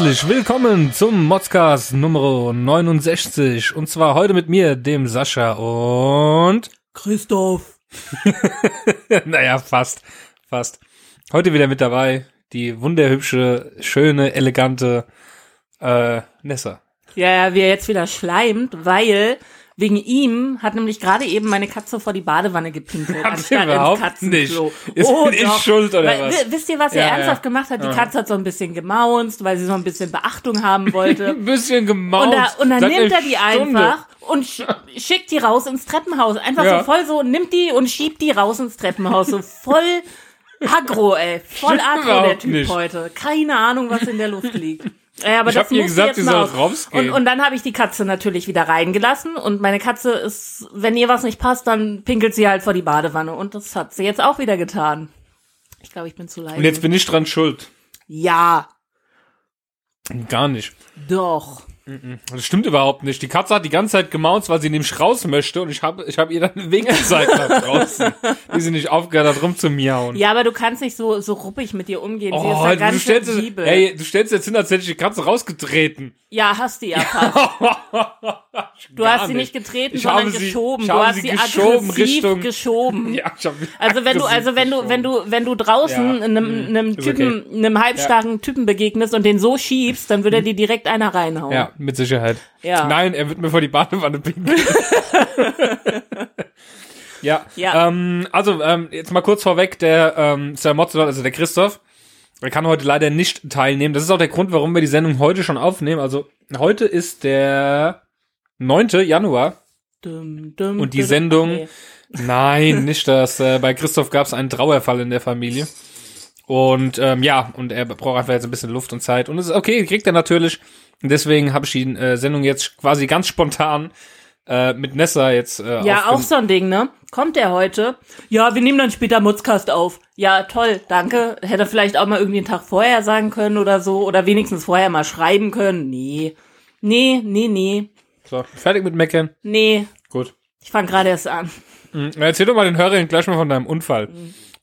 Herzlich willkommen zum Modscast Nummer 69 und zwar heute mit mir, dem Sascha und Christoph. naja, fast, fast. Heute wieder mit dabei die wunderhübsche, schöne, elegante äh, Nessa. Ja, ja, wie er jetzt wieder schleimt, weil wegen ihm hat nämlich gerade eben meine Katze vor die Badewanne gepinkelt, Hat anstatt überhaupt Katzenklo. nicht. Ist ich doch. schuld oder weil, was? wi- Wisst ihr, was er Ja, ernsthaft ja. gemacht hat? Die Ja. Katze hat so ein bisschen gemaunzt, weil sie so ein bisschen Beachtung haben wollte. Ein bisschen Und, gemaust. da, und dann Seit nimmt er die Stunde. einfach und sch schickt die raus ins Treppenhaus. Einfach so voll so, nimmt die und schiebt die raus ins Treppenhaus. So voll aggro, ey. Voll aggro, der Typ nicht. heute. Keine Ahnung, was in der Luft liegt. Ja, aber Ich das hab ihr muss gesagt, sie soll aus. rausgehen. Und, und dann habe ich die Katze natürlich wieder reingelassen und meine Katze ist, wenn ihr was nicht passt, dann pinkelt sie halt vor die Badewanne und das hat sie jetzt auch wieder getan. Ich glaube, ich bin zu leise. Und jetzt bin ich dran schuld. ja, Gar nicht. doch. Das stimmt überhaupt nicht. Die Katze hat die ganze Zeit gemaunzt, weil sie nämlich raus möchte und ich habe ich hab ihr dann einen Weg gezeigt nach draußen, wie sie nicht aufgehört hat, rumzumiauen. Ja, aber du kannst nicht so, so ruppig mit ihr umgehen. sie ist Oh, da du, ganz stellst, sensibel. ey, du stellst jetzt hin, als hätte ich die Katze rausgetreten. Ja, hast du ja. Du hast sie nicht getreten, Ich sondern sie- geschoben. du hast sie geschoben aggressiv Richtung- geschoben. Ja, ich hab Also wenn du, also wenn du, wenn du, wenn du draußen Ja, einem, einem ist Typen, einem halbstarken Typen begegnest und den so schiebst, dann würde er dir direkt einer reinhauen. Ja, mit Sicherheit. Ja. Nein, er wird mir vor die Badewanne pinkeln. ja. Ja. Ähm, also, ähm, jetzt mal kurz vorweg, der ähm, Sir Mozzolot, also der Christoph, der kann heute leider nicht teilnehmen. Das ist auch der Grund, warum wir die Sendung heute schon aufnehmen. Also, heute ist der 9. Januar. Dum, dum, Und die. Sendung- Okay. Nein, nicht das. Äh, bei Christoph gab es einen Trauerfall in der Familie. Und ähm, ja, und er braucht einfach jetzt ein bisschen Luft und Zeit. Und es ist okay, kriegt er natürlich. Und deswegen habe ich die äh, Sendung jetzt quasi ganz spontan äh, mit Nessa jetzt äh, Ja, auch so ein Ding, ne? Kommt der heute? Ja, wir nehmen dann später Mutzcast auf. Ja, toll, danke. Hätte er vielleicht auch mal irgendwie einen Tag vorher sagen können oder so. Oder wenigstens vorher mal schreiben können. Nee. Nee, nee, nee. So, fertig mit Meckern. Nee. Gut. Ich fang gerade erst an. Mhm. Erzähl doch mal den Hörern gleich mal von deinem Unfall.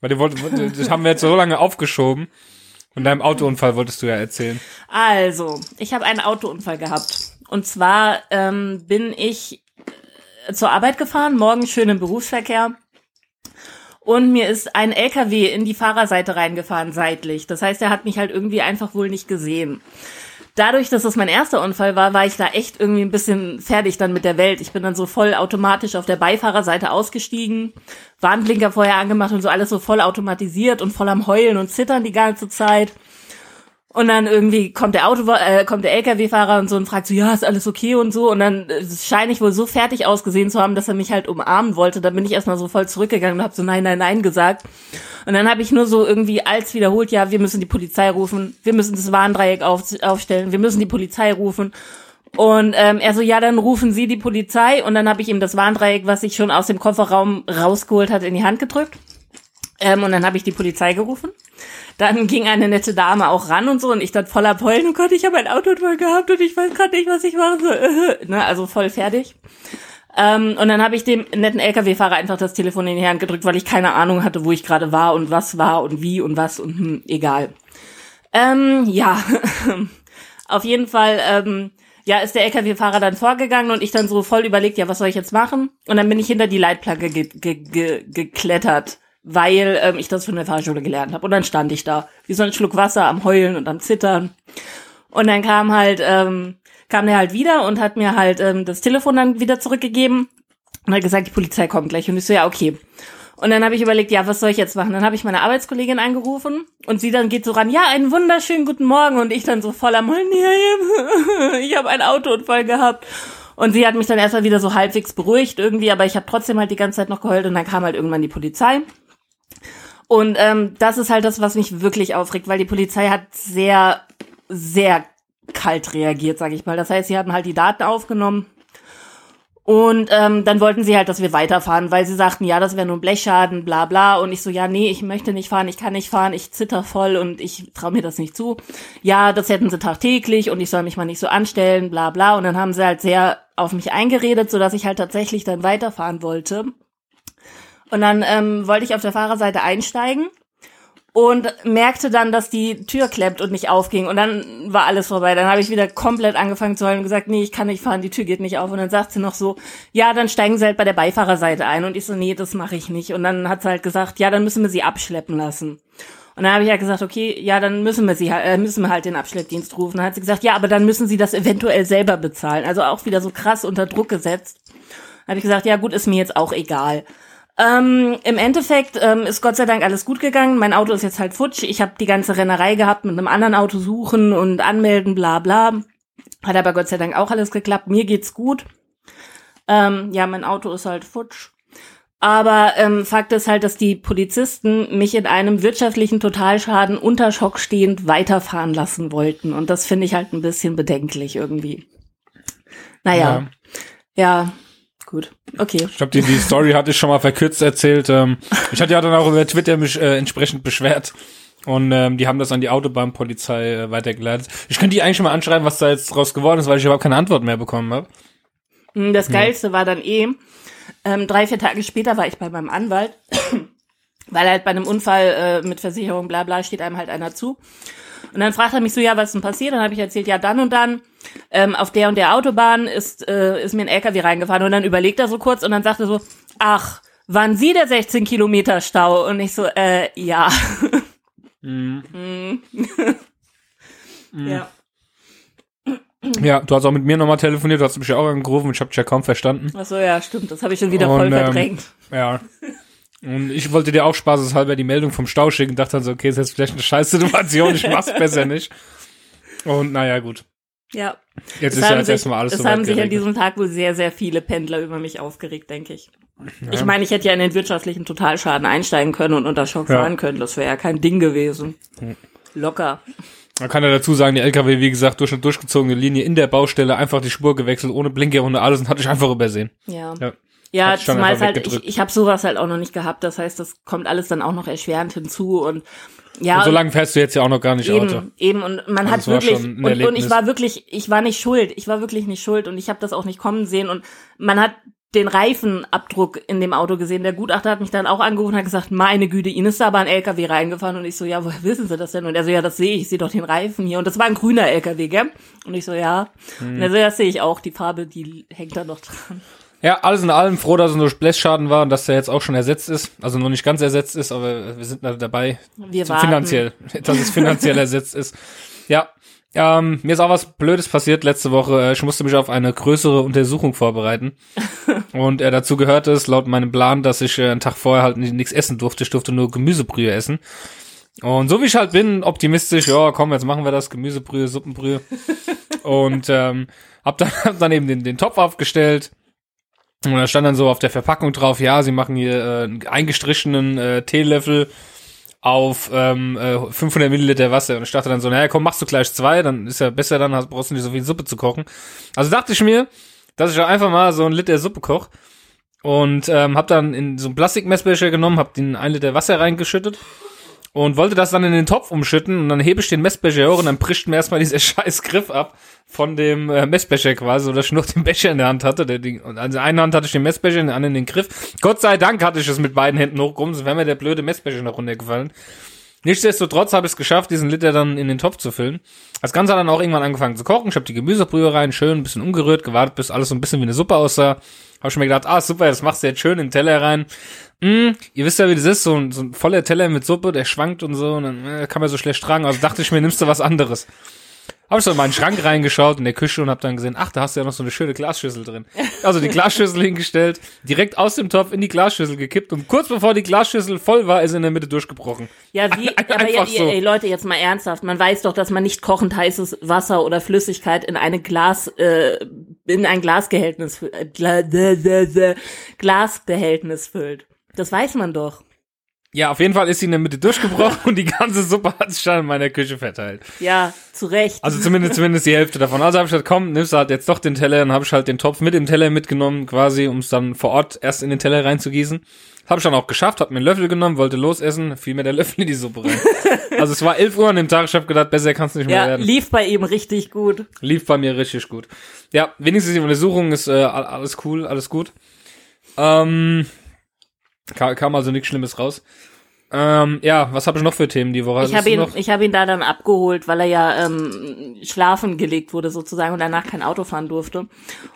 Weil wollten, das haben wir jetzt so lange aufgeschoben. Von deinem Autounfall wolltest du ja erzählen. Also, ich habe einen Autounfall gehabt. Und zwar ähm, bin ich äh, zur Arbeit gefahren, morgen schön im Berufsverkehr. Und mir ist ein LKW in die Fahrerseite reingefahren, seitlich. Das heißt, er hat mich halt irgendwie einfach wohl nicht gesehen. Dadurch, dass das mein erster Unfall war, war ich da echt irgendwie ein bisschen fertig dann mit der Welt. Ich bin dann so voll automatisch auf der Beifahrerseite ausgestiegen, Warnblinker vorher angemacht und so alles so voll automatisiert und voll am Heulen und Zittern die ganze Zeit. Und dann irgendwie kommt der Auto, äh, kommt der LKW-Fahrer und so und fragt so, ja, ist alles okay und so. Und dann äh, scheine ich wohl so fertig ausgesehen zu haben, dass er mich halt umarmen wollte. Da bin ich erstmal so voll zurückgegangen und habe so nein, nein, nein gesagt. Und dann habe ich nur so irgendwie als wiederholt, ja, wir müssen die Polizei rufen, wir müssen das Warndreieck auf, aufstellen, wir müssen die Polizei rufen. Und ähm, er so, ja, dann rufen Sie die Polizei. Und dann habe ich ihm das Warndreieck, was ich schon aus dem Kofferraum rausgeholt hatte, in die Hand gedrückt. Ähm, und dann habe ich die Polizei gerufen. Dann ging eine nette Dame auch ran und so und ich dann voller Pollen, oh Gott, ich habe ein Autounfall gehabt und ich weiß gerade nicht, was ich mache. So, äh, ne, also voll fertig. Ähm, und dann habe ich dem netten LKW-Fahrer einfach das Telefon in die Hand gedrückt, weil ich keine Ahnung hatte, wo ich gerade war und was war und wie und was und hm, egal. Ähm, ja, auf jeden Fall, ähm, ja, ist der LKW-Fahrer dann vorgegangen und ich dann so voll überlegt, ja, was soll ich jetzt machen? Und dann bin ich hinter die Leitplanke ge ge ge geklettert, weil ähm, ich das von der Fahrschule gelernt habe. Und dann stand ich da, wie so ein Schluck Wasser am Heulen und am Zittern. Und dann kam halt, ähm, kam der halt wieder und hat mir halt ähm, das Telefon dann wieder zurückgegeben und hat gesagt, die Polizei kommt gleich. Und ich so, ja, okay. Und dann habe ich überlegt, ja, was soll ich jetzt machen? Dann habe ich meine Arbeitskollegin angerufen und sie dann geht so ran, ja, einen wunderschönen guten Morgen. Und ich dann so voll am Heulen, ja, ich habe einen Autounfall gehabt. Und sie hat mich dann erstmal wieder so halbwegs beruhigt irgendwie, aber ich habe trotzdem halt die ganze Zeit noch geheult und dann kam halt irgendwann die Polizei. Und ähm, das ist halt das, was mich wirklich aufregt, weil die Polizei hat sehr, sehr kalt reagiert, sage ich mal. Das heißt, sie hatten halt die Daten aufgenommen und ähm, dann wollten sie halt, dass wir weiterfahren, weil sie sagten, ja, das wäre nur Blechschaden, bla bla. Und ich so, ja, nee, ich möchte nicht fahren, ich kann nicht fahren, ich zitter voll und ich traue mir das nicht zu. Ja, das hätten sie tagtäglich und ich soll mich mal nicht so anstellen, bla bla. Und dann haben sie halt sehr auf mich eingeredet, sodass ich halt tatsächlich dann weiterfahren wollte. Und dann ähm, wollte ich auf der Fahrerseite einsteigen. und merkte dann, dass die Tür klemmt und nicht aufging und dann war alles vorbei. Dann habe ich wieder komplett angefangen zu heulen und gesagt, nee, ich kann nicht fahren, die Tür geht nicht auf. Und dann sagt sie noch so, ja, dann steigen sie halt bei der Beifahrerseite ein. Und ich so, nee, das mache ich nicht. Und dann hat sie halt gesagt, ja, dann müssen wir sie abschleppen lassen. Und dann habe ich ja halt gesagt, okay, ja, dann müssen wir sie äh, müssen wir halt den Abschleppdienst rufen. Dann hat sie gesagt, ja, aber dann müssen sie das eventuell selber bezahlen. Also auch wieder so krass unter Druck gesetzt. Dann habe ich gesagt, ja gut, ist mir jetzt auch egal. Ähm, Im Endeffekt ähm, ist Gott sei Dank alles gut gegangen. Mein Auto ist jetzt halt futsch. Ich habe die ganze Rennerei gehabt mit einem anderen Auto suchen und anmelden, bla bla. Hat aber Gott sei Dank auch alles geklappt. Mir geht's gut. Ähm, ja, mein Auto ist halt futsch. Aber ähm, Fakt ist halt, dass die Polizisten mich in einem wirtschaftlichen Totalschaden unter Schock stehend weiterfahren lassen wollten. Und das finde ich halt ein bisschen bedenklich irgendwie. Naja, ja, ja gut. Okay. Ich glaube, die, die Story hatte ich schon mal verkürzt erzählt. Ähm, ich hatte ja dann auch über Twitter mich äh, entsprechend beschwert. Und ähm, die haben das an die Autobahnpolizei äh, weitergeleitet. Ich könnte die eigentlich schon mal anschreiben, was da jetzt draus geworden ist, weil ich überhaupt keine Antwort mehr bekommen habe. Hm, das Geilste ja. war dann eh, ähm, drei, vier Tage später war ich bei meinem Anwalt, weil halt bei einem Unfall äh, mit Versicherung, bla bla, steht einem halt einer zu. Und dann fragt er mich so, ja, was ist denn passiert? Dann habe ich erzählt, ja, dann und dann ähm, auf der und der Autobahn ist, äh, ist mir ein LKW reingefahren. Und dann überlegt er so kurz und dann sagt er so, ach, waren Sie der 16 Kilometer Stau? Und ich so, äh, ja. Mm. ja. Ja, du hast auch mit mir nochmal telefoniert, du hast mich ja auch angerufen, ich habe dich ja kaum verstanden. Ach so, ja, stimmt, das habe ich schon wieder voll ähm, verdrängt. Ja. Und ich wollte dir auch spaßeshalber die Meldung vom Stau schicken, dachte dann so, okay, ist jetzt vielleicht eine scheiß Situation, ich mach's besser nicht. Und naja, gut. Ja. Jetzt es ist ja jetzt erstmal alles Es haben sich an diesem Tag wohl sehr, sehr viele Pendler über mich aufgeregt, denke ich. Ja. Ich meine, ich hätte ja in den wirtschaftlichen Totalschaden einsteigen können und unter Schock ja. fahren können. Das wäre ja kein Ding gewesen. Locker. Man kann ja dazu sagen, die LKW, wie gesagt, durch eine durchgezogene Linie in der Baustelle einfach die Spur gewechselt, ohne Blinker, ohne alles und hatte ich einfach übersehen. Ja. Ja, ja zumal halt, ich, ich habe sowas halt auch noch nicht gehabt. Das heißt, das kommt alles dann auch noch erschwerend hinzu und ja. Und so lange fährst du jetzt ja auch noch gar nicht eben, Auto. Eben, und man also hat wirklich, und, und ich war wirklich, ich war nicht schuld. Ich war wirklich nicht schuld und ich habe das auch nicht kommen sehen und man hat den Reifenabdruck in dem Auto gesehen. Der Gutachter hat mich dann auch angerufen und hat gesagt, meine Güte, Ihnen ist da aber ein LKW reingefahren. Und ich so, ja, woher wissen Sie das denn? Und er so, ja, das sehe ich, ich sehe doch den Reifen hier. Und das war ein grüner LKW, gell? Und ich so, ja. Hm. Und er so, das sehe ich auch, die Farbe, die hängt da noch dran. Ja, alles in allem froh, dass es nur Blessschaden war und dass der jetzt auch schon ersetzt ist. Also noch nicht ganz ersetzt ist, aber wir sind da dabei. Wir so finanziell, dass es finanziell ersetzt ist. Ja, ähm, mir ist auch was Blödes passiert letzte Woche. Ich musste mich auf eine größere Untersuchung vorbereiten. und äh, dazu gehört es laut meinem Plan, dass ich äh, einen Tag vorher halt nichts essen durfte. Ich durfte nur Gemüsebrühe essen. Und so wie ich halt bin, optimistisch, ja, komm, jetzt machen wir das, Gemüsebrühe, Suppenbrühe. und ähm, hab dann, hab dann eben den, den Topf aufgestellt. Und da stand dann so auf der Verpackung drauf, ja, sie machen hier äh, einen eingestrichenen äh, Teelöffel auf ähm, äh, 500 Milliliter Wasser. Und ich dachte dann so, naja, komm, machst du gleich zwei, dann ist ja besser, dann hast, brauchst du nicht so viel Suppe zu kochen. Also dachte ich mir, dass ich einfach mal so ein Liter Suppe koch und ähm, hab dann in so einen Plastikmessbecher genommen, hab den ein Liter Wasser reingeschüttet und wollte das dann in den Topf umschütten und dann hebe ich den Messbecher hoch und dann prischt mir erstmal dieser scheiß Griff ab von dem äh, Messbecher quasi, so dass ich noch den Becher in der Hand hatte. Der, die, und also in einer Hand hatte ich den Messbecher, in der anderen den Griff. Gott sei Dank hatte ich es mit beiden Händen hochgehoben, sonst wäre mir der blöde Messbecher noch runtergefallen. Nichtsdestotrotz habe ich es geschafft, diesen Liter dann in den Topf zu füllen. Das Ganze hat dann auch irgendwann angefangen zu kochen. Ich habe die Gemüsebrühe rein, schön ein bisschen umgerührt, gewartet, bis alles so ein bisschen wie eine Suppe aussah. Habe ich mir gedacht, ah super, das machst du jetzt schön in den Teller rein. Mm, ihr wisst ja, wie das ist, so ein, so ein voller Teller mit Suppe, der schwankt und so, und dann äh, kann man so schlecht tragen. Also dachte ich mir, nimmst du was anderes. Habe ich so in meinen Schrank reingeschaut in der Küche und habe dann gesehen, ach, da hast du ja noch so eine schöne Glasschüssel drin. Also die Glasschüssel hingestellt, direkt aus dem Topf in die Glasschüssel gekippt und kurz bevor die Glasschüssel voll war, ist in der Mitte durchgebrochen. Ja, wie, aber ja, so. ey, Leute, jetzt mal ernsthaft, man weiß doch, dass man nicht kochend heißes Wasser oder Flüssigkeit in eine Glas, äh, in ein Glasgehältnis, äh, Glasbehältnis füllt. Das weiß man doch. Ja, auf jeden Fall ist sie in der Mitte durchgebrochen und die ganze Suppe hat sich dann in meiner Küche verteilt. Ja, zu Recht. Also zumindest, zumindest die Hälfte davon. Also habe ich gesagt, komm, nimmst du halt jetzt doch den Teller, dann habe ich halt den Topf mit dem Teller mitgenommen, quasi, um es dann vor Ort erst in den Teller reinzugießen. Habe ich dann auch geschafft, habe mir einen Löffel genommen, wollte losessen, fiel mir der Löffel in die Suppe rein. also es war elf Uhr an dem Tag, ich habe gedacht, besser kannst du nicht mehr ja, werden. lief bei ihm richtig gut. Lief bei mir richtig gut. Ja, wenigstens die Untersuchung ist äh, alles cool, alles gut. Ähm, kam, kam also nichts Schlimmes raus. Ähm, ja, was habe ich noch für Themen die Woche? Ich habe ihn, ich habe ihn da dann abgeholt, weil er ja ähm, schlafen gelegt wurde sozusagen und danach kein Auto fahren durfte.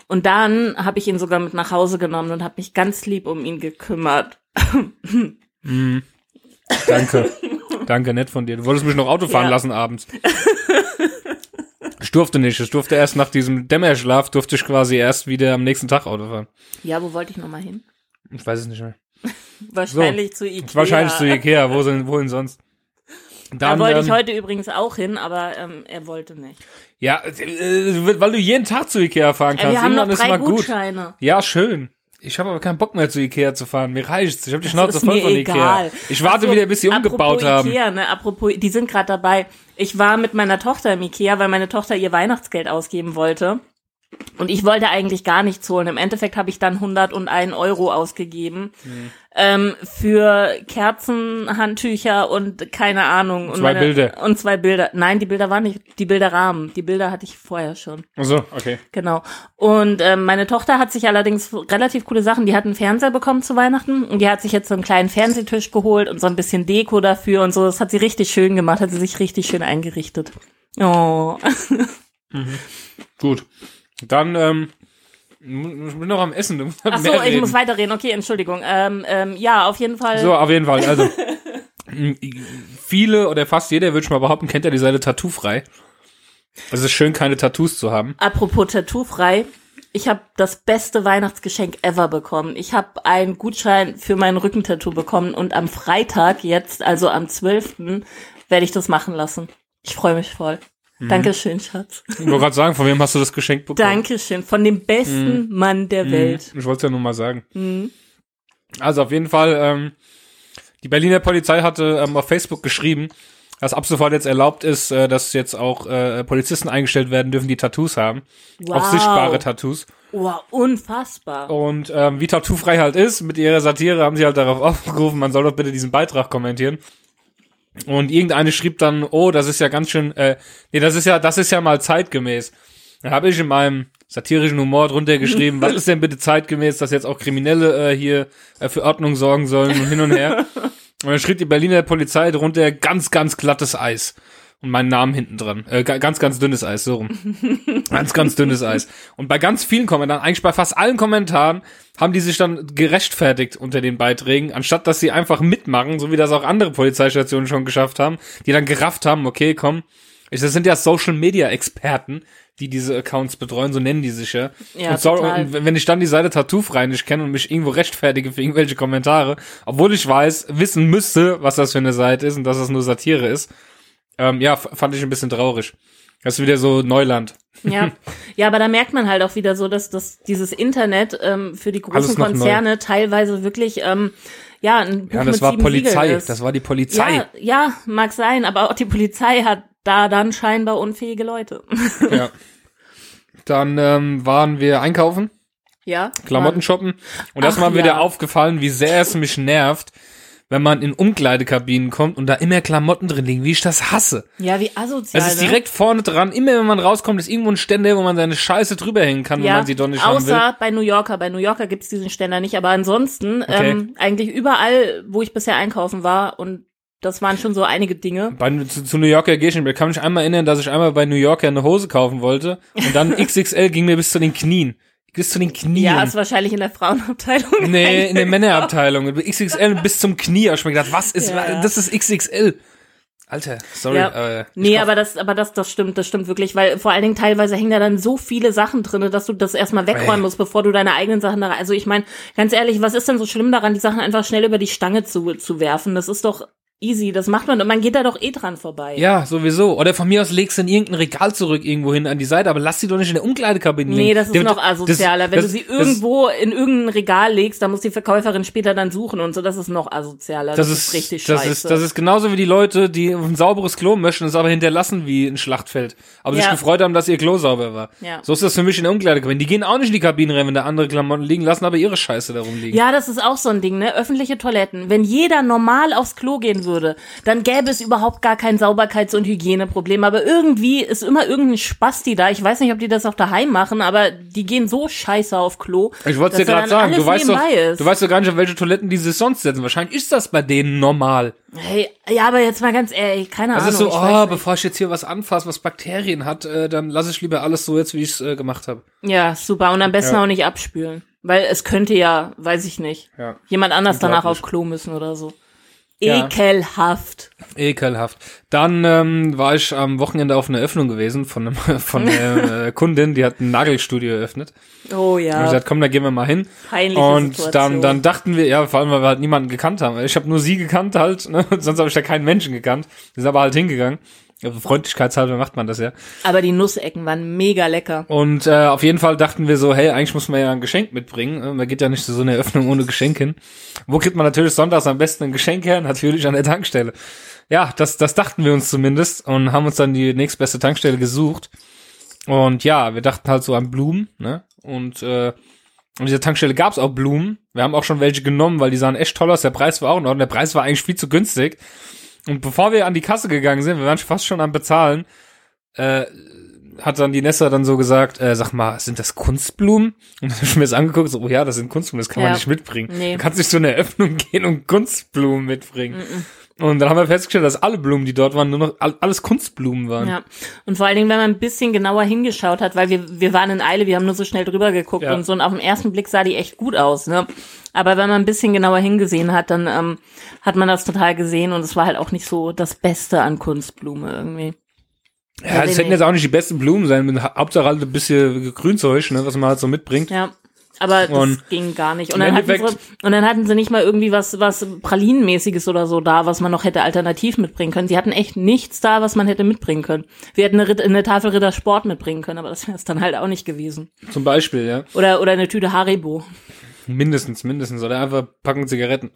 Und dann habe ich ihn sogar mit nach Hause genommen und habe mich ganz lieb um ihn gekümmert. Mhm. Danke. Danke, nett von dir. Du wolltest mich noch Auto fahren Ja. lassen abends. Ich durfte nicht. Ich durfte erst nach diesem Dämmerschlaf, durfte ich quasi erst wieder am nächsten Tag Auto fahren. Ja, wo wollte ich nochmal hin? Ich weiß es nicht mehr. Wahrscheinlich zu Ikea. Wahrscheinlich zu Ikea. Wo sind, wohin sonst? Da Dann, wollte ähm, ich heute übrigens auch hin, aber ähm, er wollte nicht. Ja, äh, weil du jeden Tag zu Ikea fahren Äh, kannst. wir haben noch drei mal gut. Gutscheine. Ja, schön. Ich habe aber keinen Bock mehr zu Ikea zu fahren. Mir reicht's. Ich habe die Schnauze voll von egal. Ikea. Ich warte Ach so, wieder, bis sie umgebaut haben. Ikea, ne? Apropos, die sind gerade dabei. Ich war mit meiner Tochter im Ikea, weil meine Tochter ihr Weihnachtsgeld ausgeben wollte. Und ich wollte eigentlich gar nichts holen. Im Endeffekt habe ich dann 101 Euro ausgegeben Hm. ähm, für Kerzen, Handtücher und keine Ahnung. Und Zwei Bilder. Und zwei Bilder. Nein, die Bilder waren nicht, die Bilderrahmen. Die Bilder hatte ich vorher schon. Ach so, okay. Genau. Und ähm, meine Tochter hat sich allerdings relativ coole Sachen. Die hat einen Fernseher bekommen zu Weihnachten und die hat sich jetzt so einen kleinen Fernsehtisch geholt und so ein bisschen Deko dafür und so. Das hat sie richtig schön gemacht, hat sie sich richtig schön eingerichtet. Oh. Gut. Dann, ähm, ich bin noch am Essen. Ach so, mehr ich reden. muss weiterreden. Okay, Entschuldigung. Ähm, ähm, ja, auf jeden Fall. So, auf jeden Fall. Also, viele oder fast jeder, würde ich mal behaupten, kennt ja die Seite Tattoofrei. Es ist schön, keine Tattoos zu haben. Apropos Tattoo-frei. Ich habe das beste Weihnachtsgeschenk ever bekommen. Ich habe einen Gutschein für mein Rückentattoo bekommen und am Freitag jetzt, also am 12., werde ich das machen lassen. Ich freue mich voll. Mhm. Dankeschön, Schatz. Ich wollte gerade sagen, von wem hast du das Geschenk bekommen? Dankeschön. Von dem besten Mann der Welt. Ich wollte es ja nur mal sagen. Mhm. Also auf jeden Fall, ähm, die Berliner Polizei hatte ähm, auf Facebook geschrieben, dass ab sofort jetzt erlaubt ist, äh, dass jetzt auch äh, Polizisten eingestellt werden dürfen, die Tattoos haben. Wow. Auch sichtbare Tattoos. Wow, unfassbar. Und ähm, wie tattoofrei halt ist, mit ihrer Satire haben sie halt darauf aufgerufen, man soll doch bitte diesen Beitrag kommentieren. Und irgendeine schrieb dann, oh, das ist ja ganz schön, äh, nee, das ist ja, das ist ja mal zeitgemäß. Dann habe ich in meinem satirischen Humor drunter geschrieben, was ist denn bitte zeitgemäß, dass jetzt auch Kriminelle äh, hier äh, für Ordnung sorgen sollen und hin und her. Und dann schrieb die Berliner Polizei drunter ganz, ganz glattes Eis. Und meinen Namen hinten dran. Äh, ga- ganz, ganz dünnes Eis, so rum. ganz, ganz dünnes Eis. Und bei ganz vielen Kommentaren, eigentlich bei fast allen Kommentaren, haben die sich dann gerechtfertigt unter den Beiträgen, anstatt dass sie einfach mitmachen, so wie das auch andere Polizeistationen schon geschafft haben, die dann gerafft haben, okay, komm, ich, das sind ja Social Media Experten, die diese Accounts betreuen, so nennen die sich ja. Ja, und, sorry, total. und wenn ich dann die Seite Tattoofrei nicht kenne und mich irgendwo rechtfertige für irgendwelche Kommentare, obwohl ich weiß, wissen müsste, was das für eine Seite ist und dass das nur Satire ist, ähm, ja, fand ich ein bisschen traurig. Das ist wieder so Neuland. Ja. ja, aber da merkt man halt auch wieder so, dass, dass dieses Internet ähm, für die großen noch neu. Konzerne teilweise wirklich, ähm, ja, ein Buch Ja, das mit war sieben Polizei. Das war die Polizei. Ja, ja, mag sein, aber auch die Polizei hat da dann scheinbar unfähige Leute. Ja. Dann ähm, waren wir einkaufen, ja. Klamotten shoppen und das Ach, mal wieder ja. aufgefallen, wie sehr es mich nervt, wenn man in Umkleidekabinen kommt und da immer Klamotten drin liegen, wie ich das hasse. Ja, wie asozial. Das ist ne? direkt vorne dran, immer wenn man rauskommt, ist irgendwo ein Ständer, wo man seine Scheiße drüber hängen kann, wenn ja, man sie doch nicht haben will. außer bei New Yorker. Bei New Yorker gibt's diesen Ständer nicht, aber ansonsten Okay. ähm, eigentlich überall, wo ich bisher einkaufen war und das waren schon so einige Dinge. Bei, zu, zu New Yorker gehe ich nicht mehr. Ich kann mich einmal erinnern, dass ich einmal bei New Yorker eine Hose kaufen wollte und dann XXL ging mir bis zu den Knien. Bis zu den Knien. Ja, ist wahrscheinlich in der Frauenabteilung. nee, in der Männerabteilung. XXL bis zum Knie. Ich mir gedacht, was ist, Ja. das ist XXL. Alter, sorry. Ja. Äh, Nee, aber das, aber das, das stimmt, das stimmt wirklich, weil vor allen Dingen teilweise hängen da dann so viele Sachen drinne, dass du das erstmal wegräumen musst, bevor du deine eigenen Sachen da rein. Also ich meine, ganz ehrlich, was ist denn so schlimm daran, die Sachen einfach schnell über die Stange zu, zu werfen? Das ist doch easy, das macht man und man geht da doch eh dran vorbei. Ja, sowieso. Oder von mir aus legst du in irgendein Regal zurück irgendwo hin an die Seite, aber lass sie doch nicht in der Umkleidekabine liegen. Nee, das ist Der- noch asozialer. Wenn das- du sie das- irgendwo in irgendein Regal legst, dann muss die Verkäuferin später dann suchen und so, das ist noch asozialer. Das ist, richtig das scheiße. ist, das ist genauso wie die Leute, die ein sauberes Klo möchten, es aber hinterlassen wie ein Schlachtfeld. Aber sich Ja. gefreut haben, dass ihr Klo sauber war. Ja. So ist das für mich in der Umkleidekabine. Die gehen auch nicht in die Kabine rein, wenn da andere Klamotten liegen, lassen aber ihre Scheiße darum liegen. Ja, das ist auch so ein Ding, ne? Öffentliche Toiletten. Wenn jeder normal aufs Klo gehen würde, dann gäbe es überhaupt gar kein Sauberkeits- und Hygieneproblem. Aber irgendwie ist immer irgendein Spasti da. Ich weiß nicht, ob die das auch daheim machen, aber die gehen so scheiße auf Klo. Ich wollte dir gerade sagen, du weißt, doch, du weißt doch gar nicht, auf welche Toiletten die sich sonst setzen. Wahrscheinlich ist das bei denen normal. Hey, ja, aber jetzt mal ganz ehrlich, keine Das Ahnung. ist so, ich oh, bevor ich jetzt hier was anfasse, was Bakterien hat, äh, dann lasse ich lieber alles so jetzt, wie ich es äh, gemacht habe. Ja, super. Und am besten Ja. auch nicht abspülen. Weil es könnte ja, weiß ich nicht, Ja. jemand anders danach auf Klo müssen oder so. Ja. Ekelhaft. Ekelhaft. Dann ähm, war ich am Wochenende auf einer Eröffnung gewesen von, einem, von einer äh, Kundin, die hat ein Nagelstudio eröffnet. Oh Und ich ja. gesagt, komm, da gehen wir mal hin. Peinliche Und Situation. dann, dann dachten wir, ja, vor allem, weil wir halt niemanden gekannt haben. Ich habe nur sie gekannt halt, ne? sonst habe ich da keinen Menschen gekannt. Wir sind aber halt hingegangen. Freundlichkeitshalber macht man das ja. Aber die Nussecken waren mega lecker. Und äh, auf jeden Fall dachten wir so, hey, eigentlich muss man ja ein Geschenk mitbringen. Äh, Man geht ja nicht zu so einer Eröffnung ohne Geschenk hin. Wo kriegt man natürlich sonntags am besten ein Geschenk her? Natürlich an der Tankstelle. Ja, das, das dachten wir uns zumindest und haben uns dann die nächstbeste Tankstelle gesucht. Und ja, wir dachten halt so an Blumen, ne? Und äh, an dieser Tankstelle gab's auch Blumen. Wir haben auch schon welche genommen, weil die sahen echt toll aus. Der Preis war auch in Ordnung. Der Preis war eigentlich viel zu günstig. Und bevor wir an die Kasse gegangen sind, wir waren fast schon am Bezahlen, äh, hat dann die Nessa dann so gesagt, äh, sag mal, sind das Kunstblumen? Und dann hab ich mir das angeguckt, so, oh ja, das sind Kunstblumen, das kann man Ja. nicht mitbringen. Nee. Du kannst nicht zu einer Eröffnung gehen und Kunstblumen mitbringen. Und dann haben wir festgestellt, dass alle Blumen, die dort waren, nur noch all- alles Kunstblumen waren. Ja. Und vor allen Dingen, wenn man ein bisschen genauer hingeschaut hat, weil wir, wir waren in Eile, wir haben nur so schnell drüber geguckt Ja. und so und auf den ersten Blick sah die echt gut aus, ne? Aber wenn man ein bisschen genauer hingesehen hat, dann ähm, hat man das total gesehen und es war halt auch nicht so das Beste an Kunstblume irgendwie. Ja, das ich hätten jetzt auch nicht die besten Blumen sein, mit Hauptsache halt ein bisschen Grünzeug, ne, was man halt so mitbringt. Ja. Aber das Und ging gar nicht. Und dann, hatten sie, und dann hatten sie nicht mal irgendwie was, was Pralinenmäßiges oder so da, was man noch hätte alternativ mitbringen können. Sie hatten echt nichts da, was man hätte mitbringen können. Wir hätten eine, eine Tafel Ritter Sport mitbringen können, aber das wäre es dann halt auch nicht gewesen. Zum Beispiel, ja. Oder, oder eine Tüte Haribo. Mindestens, mindestens. Oder einfach packen Zigaretten.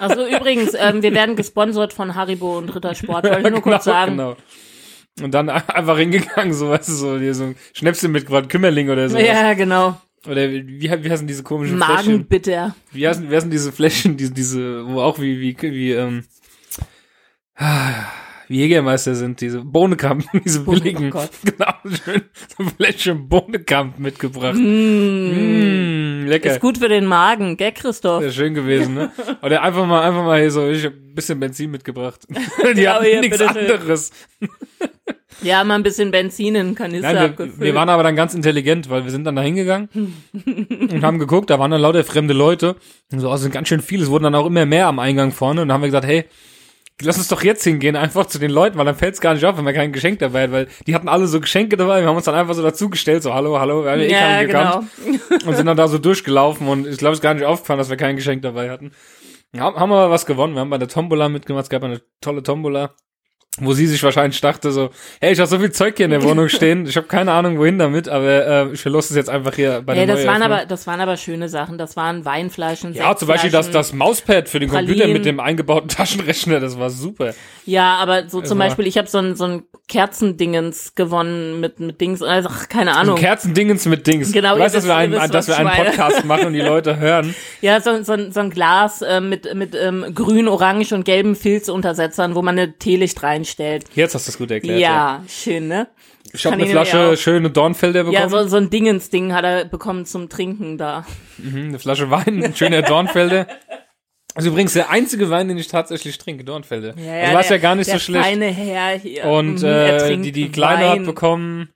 Also übrigens, ähm, wir werden gesponsert von Haribo und Rittersport. Wollte ich nur kurz sagen. Genau. Und dann einfach hingegangen, so, weißt du, so, hier so ein Schnäpschen mitgebracht, Kümmerling oder so. Ja, genau. Oder wie, wie heißen diese komischen Fläschchen? Magenbitter. Wie heißen, wie heißen diese Fläschchen, diese, diese, wo auch wie, wie, wie, ähm, ah, wie Jägermeister sind, diese Bohnekamp, diese billigen, Gott. genau, schön, so ein Fläschchen Bohnekamp mitgebracht. Mm, lecker. Ist gut für den Magen, gell, Christoph? Wäre schön gewesen, ne? Oder einfach mal, einfach mal hier so, ich hab ein bisschen Benzin mitgebracht. Die Ja, haben nichts anderes. Ja, mal ein bisschen Benzin in den Kanister Nein, wir, abgefüllt. wir waren aber dann ganz intelligent, weil wir sind dann da hingegangen und haben geguckt, da waren dann lauter fremde Leute. Und so, also sind ganz schön viele, es wurden dann auch immer mehr am Eingang vorne und dann haben wir gesagt, hey, lass uns doch jetzt hingehen, einfach zu den Leuten, weil dann fällt es gar nicht auf, wenn wir kein Geschenk dabei hat, weil die hatten alle so Geschenke dabei, wir haben uns dann einfach so dazugestellt, so hallo, hallo, wir haben ja eh keinen genau. gekannt und sind dann da so durchgelaufen und ich glaube, es ist gar nicht aufgefallen, dass wir kein Geschenk dabei hatten. Ja, haben aber was gewonnen, wir haben bei der Tombola mitgemacht, es gab eine tolle Tombola. Wo sie sich wahrscheinlich dachte so, hey, ich habe so viel Zeug hier in der Wohnung stehen, ich habe keine Ahnung wohin damit, aber äh, ich verlose es jetzt einfach hier bei Ja, der das waren aber, das waren aber schöne Sachen. Das waren Weinflaschen. Ja, zum Beispiel das, das Mauspad für den Computer Pralinen. mit dem eingebauten Taschenrechner, das war super. Ja, aber so zum Beispiel, ich habe so ein, so ein Kerzendingens gewonnen mit, mit Dings, also ach, keine Ahnung. Kerzen-Dingens mit Dings. Genau, weißt, dass wir, einen, wisst, dass wir einen. Podcast machen und die Leute hören. Ja, so, so, ein- so ein Glas äh, mit, mit ähm, grün, orange und gelben Filzuntersetzern, wo man eine Teelicht reinstellt. Jetzt hast du es gut erklärt. Ja, schön, ne? Ich habe eine Flasche schöne Dornfelder bekommen. Ja, so, so ein Dingens-Ding hat er bekommen zum Trinken da. Mhm, eine Flasche Wein, ein schöner Dornfelder. Also übrigens der einzige Wein, den ich tatsächlich trinke, Dornfelder. Ja, also war es ja gar nicht so schlecht. feine Herr hier. Und Mhm, äh, die, die Kleine Wein. hat bekommen,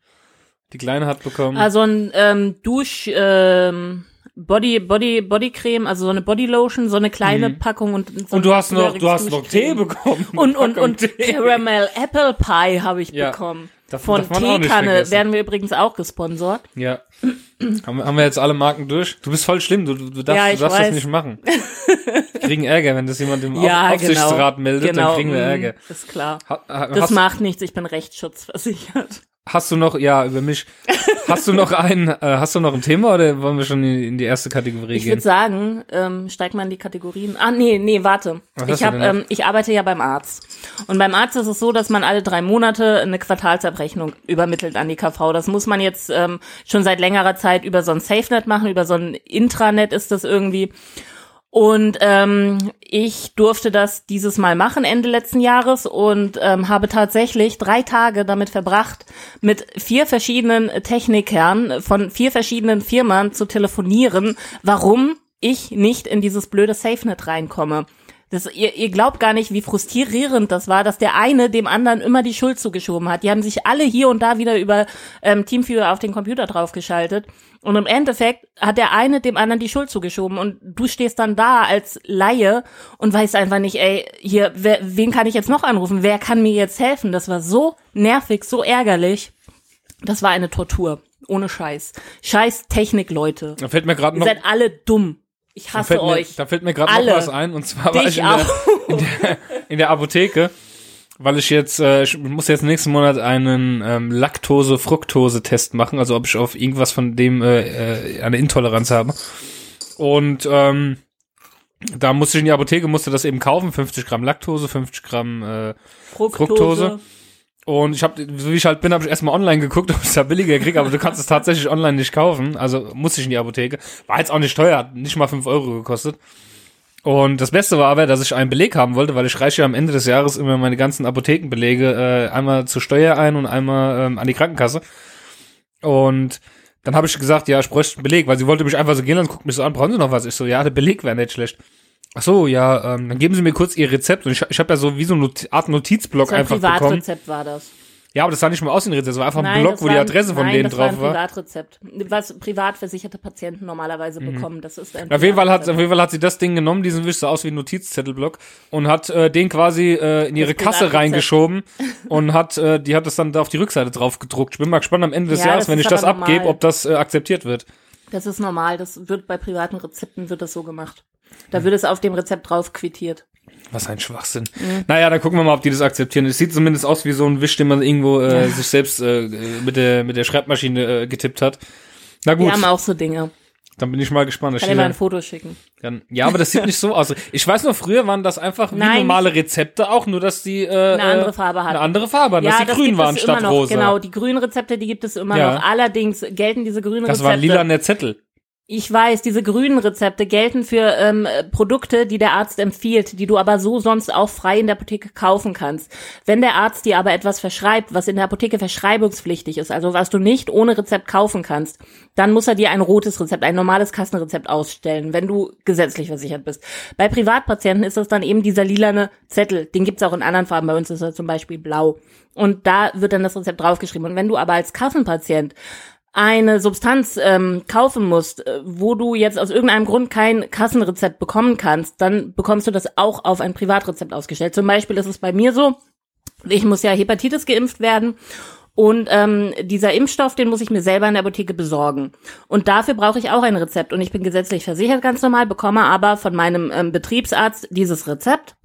die Kleine hat bekommen. Also ein ähm, Dusch, ähm, Body, Body, Bodycreme, also so eine Bodylotion, so eine kleine Packung und so Mhm. und du hast noch, du hast noch Tee bekommen. Und, und, und Tee. Caramel Apple Pie habe ich Ja. bekommen. Darf- Von darf Teekanne werden wir übrigens auch gesponsert. Ja. haben, wir- haben wir jetzt alle Marken durch? Du bist voll schlimm, du, du, du darfst, Ja, du darfst das nicht machen. Wir kriegen Ärger, wenn das jemand im Ja, Auf Aufsichtsrat genau. meldet, genau. dann kriegen wir mm, Ärger. Ist klar. Ha, ha, Das macht nichts, ich bin rechtsschutzversichert. Hast du noch, ja, über mich, hast du noch ein, äh, hast du noch ein Thema oder wollen wir schon in, die erste Kategorie Ich gehen? würde sagen, ähm, steig mal in die Kategorien. Ah, nee, nee, warte. Was Ich hab, ähm, ich arbeite ja beim Arzt. Und beim Arzt ist es so, dass man alle drei Monate eine Quartalsabrechnung übermittelt an die KV. Das muss man jetzt ähm, schon seit längerer Zeit über so ein SafeNet machen, über so ein Intranet ist das irgendwie. Und ähm, ich durfte das dieses Mal machen Ende letzten Jahres und ähm, habe tatsächlich drei Tage damit verbracht, mit vier verschiedenen Technikern von vier verschiedenen Firmen zu telefonieren, warum ich nicht in dieses blöde SafeNet reinkomme. Das, ihr, ihr glaubt gar nicht, wie frustrierend das war, dass der eine dem anderen immer die Schuld zugeschoben hat. Die haben sich alle hier und da wieder über ähm, Teamviewer auf den Computer draufgeschaltet. Und im Endeffekt hat der eine dem anderen die Schuld zugeschoben. Und du stehst dann da als Laie und weißt einfach nicht, ey, hier, wer, wen kann ich jetzt noch anrufen? Wer kann mir jetzt helfen? Das war so nervig, so ärgerlich. Das war eine Tortur. Ohne Scheiß. Scheiß Technik, Leute. Da fällt mir gerade Ihr noch seid alle dumm. Ich Da hasse mir, euch. da fällt mir gerade noch was ein. Und zwar war ich in der, in, der, in der Apotheke, weil ich jetzt, äh, ich muss jetzt nächsten Monat einen ähm, Laktose-Fructose-Test machen, also ob ich auf irgendwas von dem äh, äh, eine Intoleranz habe. Und ähm, da musste ich in die Apotheke, musste das eben kaufen, 50 Gramm Laktose, 50 Gramm äh, Fructose. Und ich habe, so wie ich halt bin, habe ich erstmal online geguckt, ob ich es da billiger kriege, aber du kannst es tatsächlich online nicht kaufen. Also musste ich in die Apotheke. War jetzt auch nicht teuer, hat nicht mal 5 Euro gekostet. Und das Beste war aber, dass ich einen Beleg haben wollte, weil ich reiche ja am Ende des Jahres immer meine ganzen Apothekenbelege äh, einmal zur Steuer ein und einmal ähm, an die Krankenkasse. Und dann habe ich gesagt, ja, ich bräuchte einen Beleg, weil sie wollte mich einfach so gehen lassen, guckt mich so an, brauchen Sie noch was? Ich so, ja, der Beleg wäre nicht schlecht. Ach so, ja, ähm, dann geben Sie mir kurz Ihr Rezept. Und ich, ich habe ja so wie so eine Not Art Notizblock So ein einfach bekommen. Privatrezept war das. Ja, aber das sah nicht mal aus wie ein Rezept, das war einfach ein Nein, Block, das wo die Adresse von nein, denen das drauf war ein war. Privatrezept, was privat versicherte Patienten normalerweise bekommen. Das ist ein Mhm. Auf jeden, Fall hat, auf Privatrezept. jeden Fall hat sie das Ding genommen, diesen Wisch so aus wie ein Notizzettelblock und hat äh, den quasi äh, in ihre Das Kasse Privatrezept. reingeschoben und hat, äh, die hat das dann da auf die Rückseite drauf gedruckt. Ich bin mal gespannt am Ende des Ja, Jahres, das wenn ich das abgebe, ob das äh, akzeptiert wird. Das ist normal. Das wird bei privaten Rezepten wird das so gemacht. Da wird es auf dem Rezept drauf quittiert. Was ein Schwachsinn. Mhm. Naja, dann gucken wir mal, ob die das akzeptieren. Es sieht zumindest aus wie so ein Wisch, den man irgendwo äh, Ja. sich selbst äh, mit der mit der Schreibmaschine äh, getippt hat. Na gut, Wir haben auch so Dinge. dann bin ich mal gespannt. Kann dir mal ein Foto schicken. Dann, ja, aber das sieht nicht so aus. Ich weiß noch, früher waren das einfach wie Nein, normale Rezepte auch, nur dass die äh, Eine andere äh, Farbe hatten. Eine andere Farbe, hatten, dass die grün gibt waren statt noch. rosa. Genau, die grünen Rezepte, die gibt es immer Ja. noch. Allerdings gelten diese grünen das Rezepte. waren lilane Zettel. Ich weiß, diese grünen Rezepte gelten für ähm, äh, Produkte, die der Arzt empfiehlt, die du aber so sonst auch frei in der Apotheke kaufen kannst. Wenn der Arzt dir aber etwas verschreibt, was in der Apotheke verschreibungspflichtig ist, also was du nicht ohne Rezept kaufen kannst, dann muss er dir ein rotes Rezept, ein normales Kassenrezept ausstellen, wenn du gesetzlich versichert bist. Bei Privatpatienten ist das dann eben dieser lilane Zettel. Den gibt's auch in anderen Farben. Bei uns ist er zum Beispiel blau. Und da wird dann das Rezept draufgeschrieben. Und wenn du aber als Kassenpatient eine Substanz ähm, kaufen musst, äh, wo du jetzt aus irgendeinem Grund kein Kassenrezept bekommen kannst, dann bekommst du das auch auf ein Privatrezept ausgestellt. Zum Beispiel ist es bei mir so, ich muss ja Hepatitis geimpft werden und ähm, dieser Impfstoff, den muss ich mir selber in der Apotheke besorgen. Und dafür brauche ich auch ein Rezept. Und ich bin gesetzlich versichert ganz normal, bekomme aber von meinem ähm, Betriebsarzt dieses Rezept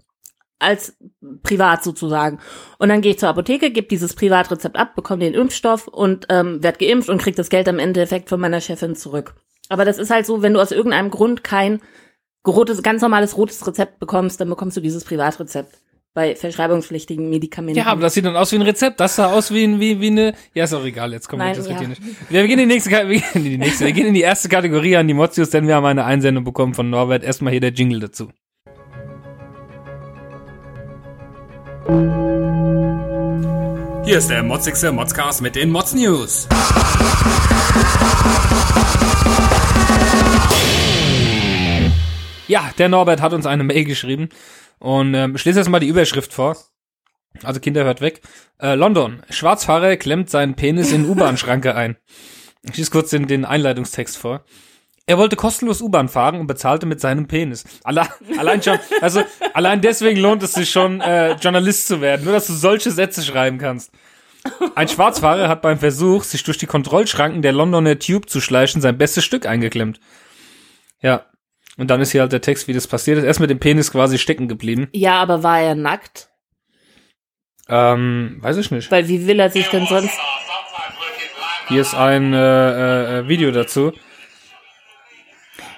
als privat sozusagen. Und dann gehe ich zur Apotheke, gebe dieses Privatrezept ab, bekomme den Impfstoff und ähm, werde geimpft und kriege das Geld am Endeffekt von meiner Chefin zurück. Aber das ist halt so, wenn du aus irgendeinem Grund kein rotes, ganz normales rotes Rezept bekommst, dann bekommst du dieses Privatrezept bei verschreibungspflichtigen Medikamenten. Ja, aber das sieht dann aus wie ein Rezept. Das sah aus wie, ein, wie, wie eine. Ja, ist auch egal. Jetzt kommen wir das ja. nicht. Wir gehen in die nächste, wir gehen in die nächste. Wir gehen in die erste Kategorie an die Mozius, denn wir haben eine Einsendung bekommen von Norbert. Erstmal hier der Jingle dazu. Hier ist der motzigste Modscast mit den Mods News. Ja, der Norbert hat uns eine Mail geschrieben und ähm, ich lese jetzt mal die Überschrift vor. Also Kinder hört weg. Äh, London. Schwarzfahrer klemmt seinen Penis in U-Bahn-Schranke ein. Ich lese kurz den, den Einleitungstext vor. Er wollte kostenlos U-Bahn fahren und bezahlte mit seinem Penis. Alle, allein schon, also allein deswegen lohnt es sich schon, äh, Journalist zu werden, nur dass du solche Sätze schreiben kannst. Ein Schwarzfahrer hat beim Versuch, sich durch die Kontrollschranken der Londoner Tube zu schleichen, sein bestes Stück eingeklemmt. Ja. Und dann ist hier halt der Text, wie das passiert ist. Er ist mit dem Penis quasi stecken geblieben. ja, aber war er nackt? Ähm, weiß ich nicht. Weil wie will er sich denn sonst? Hier ist ein äh, äh, Video dazu.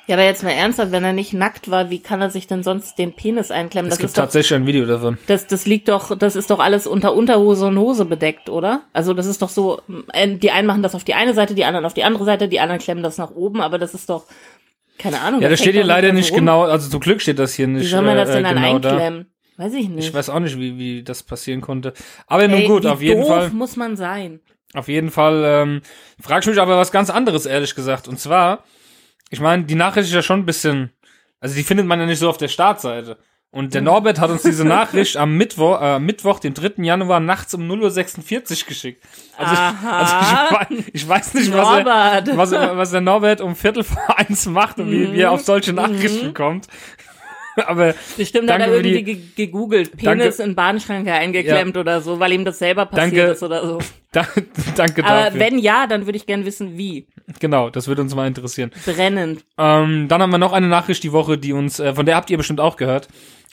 Ja, aber jetzt mal ernsthaft, wenn er nicht nackt war, wie kann er sich denn sonst den Penis einklemmen? Es Das gibt ist doch, tatsächlich ein Video davon. das, das liegt doch, das ist doch alles unter Unterhose und Hose bedeckt, oder? Also das ist doch so, äh, die einen machen das auf die eine Seite, die anderen auf die andere Seite, die anderen klemmen das nach oben, aber das ist doch, Keine Ahnung. Ja, das steht hängt hier doch leider nicht rum. genau, also zum Glück steht das hier nicht Wie soll man das äh, denn dann genau da. einklemmen? Weiß ich nicht. Ich weiß auch nicht, wie, wie das passieren konnte. Aber nun Ey, gut, auf jeden doof Fall. muss man sein. Auf jeden Fall ähm, frage ich mich aber was ganz anderes, ehrlich gesagt. Und zwar, ich meine, die Nachricht ist ja schon ein bisschen, also die findet man ja nicht so auf der Startseite. Und der Norbert hat uns diese Nachricht am Mittwoch, äh, Mittwoch, den 3. Januar, nachts um 0.46 Uhr geschickt. Also, ich, also ich, weiß, ich weiß nicht, was er, was, was der Norbert um Viertel vor eins macht und wie, wie er auf solche Nachrichten kommt. Aber Bestimmt hat Danke er die- irgendwie ge gegoogelt, Penis in Bahnschranke eingeklemmt oder so, weil ihm das selber passiert Danke. ist oder so. da, danke Aber dafür. wenn ja, dann würde ich gern wissen, wie. genau, das würde uns mal interessieren. Brennend. Ähm, dann haben wir noch eine Nachricht die Woche, die uns, äh, von der habt ihr bestimmt auch gehört.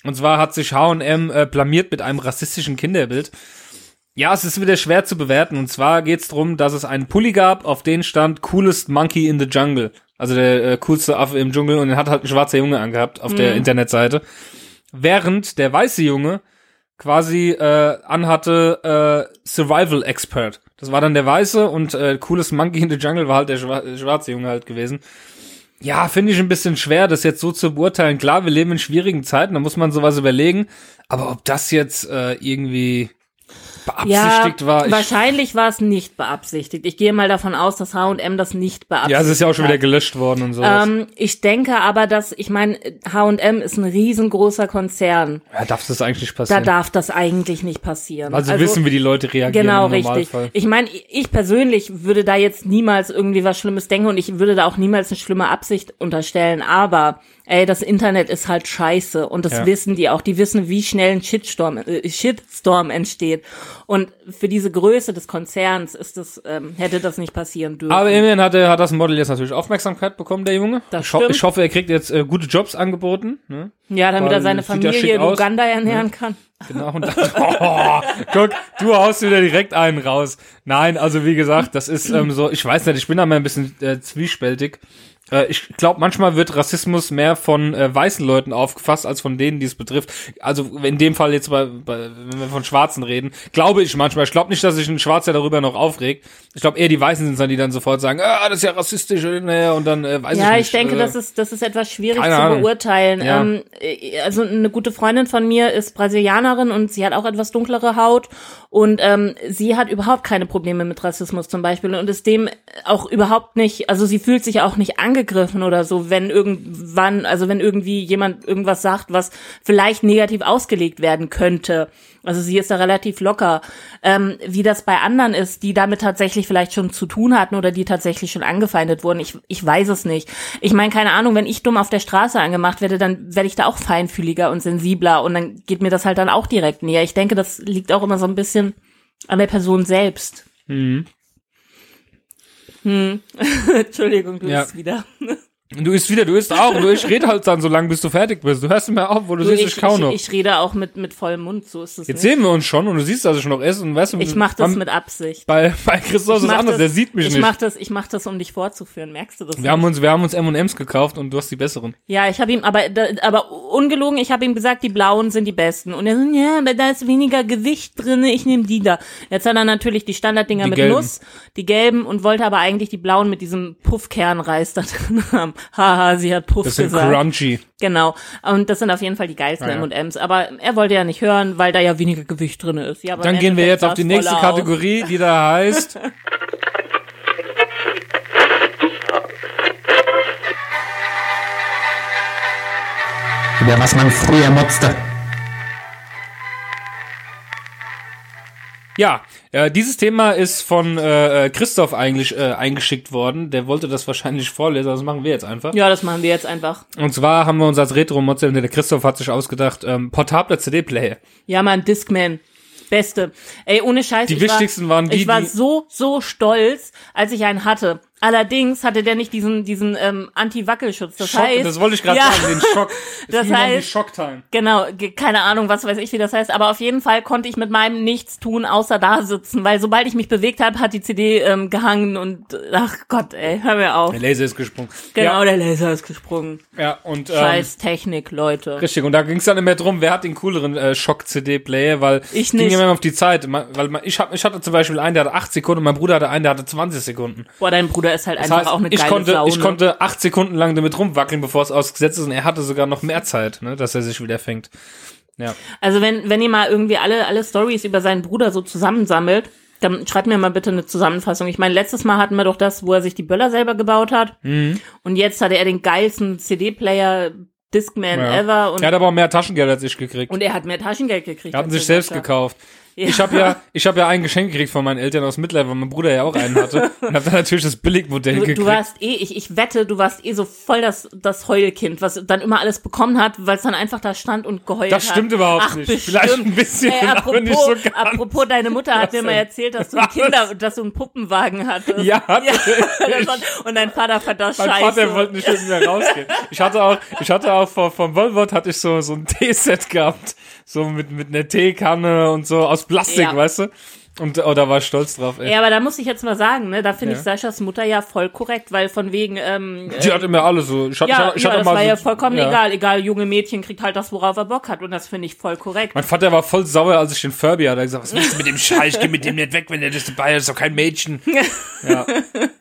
Und zwar hat sich H&M äh, blamiert mit einem rassistischen Kinderbild. Ja, es ist wieder schwer zu bewerten. Und zwar geht's drum, dass es einen Pulli gab, auf den stand Coolest Monkey in the Jungle. Also der äh, coolste Affe im Dschungel. Und den hat halt ein schwarzer Junge angehabt auf der Internetseite. Während der weiße Junge quasi äh, anhatte äh, Survival Expert. Das war dann der Weiße und äh, Coolest Monkey in the Jungle war halt der schwa schwarze Junge halt gewesen. Ja, finde ich ein bisschen schwer, das jetzt so zu beurteilen. Klar, wir leben in schwierigen Zeiten, da muss man sowas überlegen. Aber ob das jetzt äh, irgendwie beabsichtigt ja, war, ich, wahrscheinlich war es nicht beabsichtigt. Ich gehe mal davon aus, dass H&M das nicht beabsichtigt ja, es ist ja auch schon wieder gelöscht worden und sowas. Ähm, ich denke aber, dass, ich meine, H&M ist ein riesengroßer Konzern. ja, darf das eigentlich nicht Da passieren? darf das eigentlich nicht passieren. also, wissen, wie die Leute reagieren Genau, richtig. Ich meine, ich persönlich würde da jetzt niemals irgendwie was Schlimmes denken und ich würde da auch niemals eine schlimme Absicht unterstellen. Aber, ey, das Internet ist halt scheiße und das Ja. wissen die auch. Die wissen, wie schnell ein Shitstorm, äh, Shitstorm entsteht. Und für diese Größe des Konzerns ist das, ähm, hätte das nicht passieren dürfen. Aber immerhin hat, er, hat das Model jetzt natürlich Aufmerksamkeit bekommen, der Junge. Das ich, ho ich hoffe, er kriegt jetzt äh, gute Jobs angeboten. Ne? ja, damit weil er seine Familie in aus. Uganda ernähren kann. Genau. Und dann, oh, guck, du haust wieder direkt einen raus. Nein, also wie gesagt, das ist ähm, so, ich weiß nicht, ich bin da mal ein bisschen äh, zwiespältig. Äh, ich glaube, manchmal wird Rassismus mehr von äh, weißen Leuten aufgefasst, als von denen, die es betrifft. Also in dem Fall jetzt bei, bei wenn wir von Schwarzen reden, glaube ich manchmal. Ich glaube nicht, dass sich ein Schwarzer darüber noch aufregt. Ich glaube eher die Weißen sind dann, die dann sofort sagen, ah, das ist ja rassistisch äh, und dann äh, weiß ich Ja, nicht. ich denke, äh, das ist, das ist etwas schwierig zu Ahnung. beurteilen. Ja. Ähm, äh, also eine gute Freundin von mir ist Brasilianerin und sie hat auch etwas dunklere Haut und ähm, sie hat überhaupt keine Probleme mit Rassismus zum Beispiel und ist dem auch überhaupt nicht, also sie fühlt sich auch nicht angegriffen oder so, wenn irgendwann, also wenn irgendwie jemand irgendwas sagt, was vielleicht negativ ausgelegt werden könnte. Also sie ist da relativ locker. Ähm, wie das bei anderen ist, die damit tatsächlich vielleicht schon zu tun hatten oder die tatsächlich schon angefeindet wurden, ich, ich weiß es nicht. Ich meine, keine Ahnung, wenn ich dumm auf der Straße angemacht werde, dann werde ich da auch feinfühliger und sensibler und dann geht mir das halt dann auch direkt näher. Ich denke, das liegt auch immer so ein bisschen an der Person selbst. Mhm. Hm. Entschuldigung, du Ja. bist wieder. Du isst wieder, du isst auch. Du, ich rede halt dann so lange, bis du fertig bist. Du hörst mir auf, wo du, Du, siehst, ich, ich kau noch. ich, ich rede auch mit, mit vollem Mund, so ist es Jetzt nicht. sehen wir uns schon und du siehst, dass ich noch esse und weißt du, Ich mach das beim- mit Absicht. bei, bei Christoph ist es anders, das- der sieht mich ich nicht. Mach das, ich mach das, um dich vorzuführen. Merkst du das? wir haben uns, wir haben uns M&M's gekauft und du hast die besseren. Ja, ich habe ihm, aber, aber ungelogen, ich habe ihm gesagt, die blauen sind die besten. Und er so, ja, aber da ist weniger Gewicht drin, ich nehme die da. Jetzt hat er natürlich die Standarddinger Die mit gelben. Nuss, die gelben und wollte aber eigentlich die blauen mit diesem Puffkernreis da drin haben. Haha, sie hat Puff Das sind gesagt. crunchy. Genau. Und das sind auf jeden Fall die geilsten Ah, ja. M&M's. Aber er wollte ja nicht hören, weil da ja weniger Gewicht drin ist. Ja, aber Dann gehen wir jetzt auf die nächste. Kategorie, die da heißt über was man früher motzte. Ja, äh, dieses Thema ist von äh, äh, Christoph eigentlich äh, eingeschickt worden. Der wollte das wahrscheinlich vorlesen, das machen wir jetzt einfach. Ja, das machen wir jetzt einfach. Und zwar haben wir uns als Retro-Motze, der Christoph hat sich ausgedacht, ähm, portable CD-Player. Ja, Mann, Discman. Beste. Ey, ohne Scheiß. Die ich wichtigsten war, waren die, Ich war so, so stolz, als ich einen hatte. Allerdings hatte der nicht diesen, diesen ähm, Anti-Wackelschutz. Das Schock, heißt, das wollte ich gerade ja, sagen, den Schock. Das ging die heißt- Schocktime. Genau, ge- keine Ahnung, was weiß ich, wie das heißt, aber auf jeden Fall konnte ich mit meinem nichts tun, außer da sitzen, weil sobald ich mich bewegt habe, hat die CD ähm, gehangen und ach Gott, ey, hör mir auf. Der Laser ist gesprungen. Genau, Ja, der Laser ist gesprungen. ja und ähm, Scheiß Technik, Leute. Richtig, und da ging es dann immer drum, wer hat den cooleren äh, Schock-CD-Player, weil Ich ging nicht. immer auf die Zeit. Weil ich, hab, ich hatte zum Beispiel einen, der hatte 8 Sekunden und mein Bruder hatte einen, der hatte 20 Sekunden. Boah, dein Bruder Bruder ist halt Das einfach heißt, auch eine ich geile konnte, Sau. ich konnte acht Sekunden lang damit rumwackeln, bevor es ausgesetzt ist und er hatte sogar noch mehr Zeit, ne, dass er sich wieder fängt. Ja. Also wenn, wenn ihr mal irgendwie alle, alle Stories über seinen Bruder so zusammensammelt, dann schreibt mir mal bitte eine Zusammenfassung. Ich meine, letztes Mal hatten wir doch das, wo er sich die Böller selber gebaut hat. Mhm. Und jetzt hatte er den geilsten CD-Player, Discman ja. ever. Und, er hat aber auch mehr Taschengeld als ich gekriegt. und er hat mehr Taschengeld gekriegt. Er hat sich selbst gekauft. Ja. Ich habe ja, ich habe ja ein Geschenk gekriegt von meinen Eltern aus Mitleid, weil mein Bruder ja auch einen hatte und habe dann natürlich das Billigmodell Du, gekriegt. du warst eh, ich, ich wette, du warst eh so voll das, das Heulkind, was dann immer alles bekommen hat, weil es dann einfach da stand und geheult Das hat. stimmt überhaupt Ach, nicht. Bestimmt. Vielleicht ein bisschen, aber apropos, nicht so ganz. apropos, deine Mutter hat mir mal erzählt, dass du ein Kinder, dass du einen Puppenwagen hattest. Ja, hatte ja das und dein Vater fand das Mein scheiße. Vater wollte nicht mit mir rausgehen. Ich hatte auch, ich hatte auch von, von Volvot hatte ich so, so ein Teeset gehabt. So mit, mit einer Teekanne und so aus Plastik, Ja. weißt du? Und, oh, da war ich stolz drauf, ey. Ja, aber da muss ich jetzt mal sagen, ne, da finde Ja. ich Saschas Mutter ja voll korrekt, weil von wegen, ähm, Die hatte mir alle so, ich hatte, ja, ich, ich ja hatte das mal war so, ja vollkommen ja. egal, egal, junge Mädchen kriegt halt das, worauf er Bock hat und das finde ich voll korrekt. Mein Vater war voll sauer, als ich den Furby hatte. Er hat gesagt, was willst du mit dem Scheiß? Geh mit dem nicht weg, wenn der das dabei ist. ist doch kein Mädchen. ja.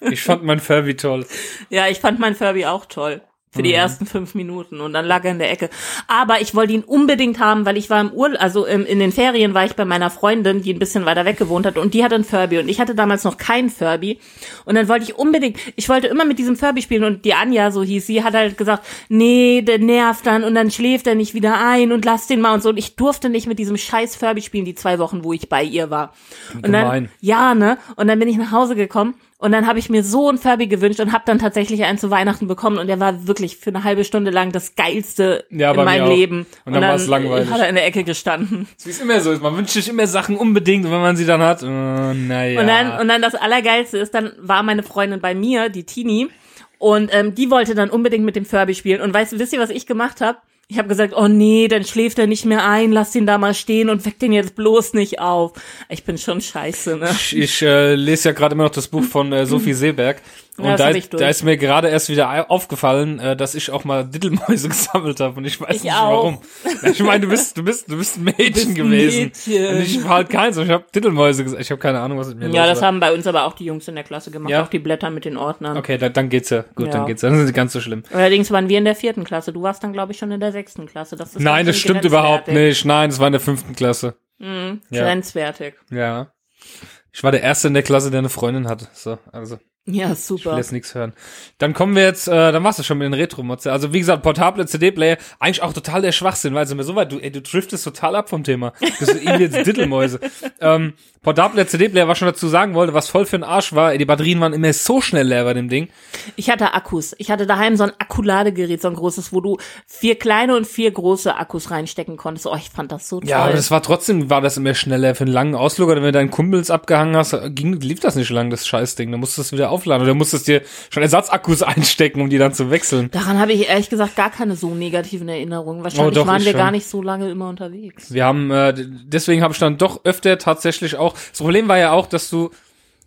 Ich fand mein Furby toll. Ja, ich fand mein Furby auch toll. Für Mhm. die ersten fünf Minuten und dann lag er in der Ecke. Aber ich wollte ihn unbedingt haben, weil ich war im Urlaub, also im, in den Ferien war ich bei meiner Freundin, die ein bisschen weiter weg gewohnt hat und die hatte einen Furby und ich hatte damals noch keinen Furby und dann wollte ich unbedingt, ich wollte immer mit diesem Furby spielen und die Anja, so hieß sie, hat halt gesagt, nee, der nervt dann und dann schläft er nicht wieder ein und lass den mal und so und ich durfte nicht mit diesem scheiß Furby spielen, die zwei Wochen, wo ich bei ihr war. Und dann, Gemein. ja, ne? Und dann bin ich nach Hause gekommen und dann habe ich mir so ein Furby gewünscht und habe dann tatsächlich einen zu Weihnachten bekommen und der war wirklich für eine halbe Stunde lang das geilste Ja, in meinem. Leben. Und dann war's langweilig. hat er in der Ecke gestanden. Wie es immer so ist. Man wünscht sich immer Sachen unbedingt und wenn man sie dann hat, äh, naja. Und dann und dann das Allergeilste ist, dann war meine Freundin bei mir, die Tini, und ähm, die wollte dann unbedingt mit dem Furby spielen. Und weißt du, wisst ihr, was ich gemacht habe? Ich habe gesagt, oh nee, dann schläft er nicht mehr ein, lass den da mal stehen und weck den jetzt bloß nicht auf. Ich bin schon scheiße, ne? ich, ich äh, lese ja gerade immer noch das Buch von äh, Sophie Seeberg. Und Ja, das da, durch. da ist mir gerade erst wieder aufgefallen, äh, dass ich auch mal Dittelmäuse gesammelt habe und ich weiß Ich nicht auch. warum. Ja, Ich meine, du bist, du bist, du bist ein Mädchen bist ein gewesen. Mädchen. Und ich war halt keins. Ich habe Dittelmäuse gesagt. Ich habe keine Ahnung, was mit mir Ja, los das war. haben bei uns aber auch die Jungs in der Klasse gemacht, Ja? auch die Blätter mit den Ordnern. Okay, da, dann geht's ja. Gut, Ja. dann geht's. Dann sind sie ganz so schlimm. Allerdings waren wir in der vierten Klasse. Du warst dann, glaube ich, schon in der sechsten Klasse. Das ist Nein, das stimmt überhaupt nicht. Nein, das war in der fünften Klasse. Ja. Grenzwertig. Ja. Ich war der Erste in der Klasse, der eine Freundin hatte. So, also. Ja, Ich will super. jetzt nichts hören. Dann kommen wir jetzt, äh, dann war's das schon mit den Retro-Mods. Also wie gesagt, portable CD-Player, eigentlich auch total der Schwachsinn, weil sind wir so weit, du, ey, du driftest total ab vom Thema. Das ist irgendwie jetzt Dittelmäuse. ähm, portable CD-Player, was ich schon dazu sagen wollte, was voll für ein Arsch war, die Batterien waren immer so schnell leer bei dem Ding. Ich hatte Akkus. Ich hatte daheim so ein Akkuladegerät, so ein großes, wo du vier kleine und vier große Akkus reinstecken konntest. Oh, ich fand das so toll. Ja, aber das war trotzdem, war das immer schneller für einen langen Ausflug, oder wenn du deinen Kumpels abgehangen hast, ging, lief das nicht lang, das Scheißding. Da musstest du es wieder aufladen oder musstest dir schon Ersatzakkus einstecken, um die dann zu wechseln. Daran habe ich ehrlich gesagt gar keine so negativen Erinnerungen. Wahrscheinlich Oh, doch, waren wir schon. gar nicht so lange immer unterwegs. Wir haben, äh, deswegen habe ich dann doch öfter tatsächlich auch, das Problem war ja auch, dass du,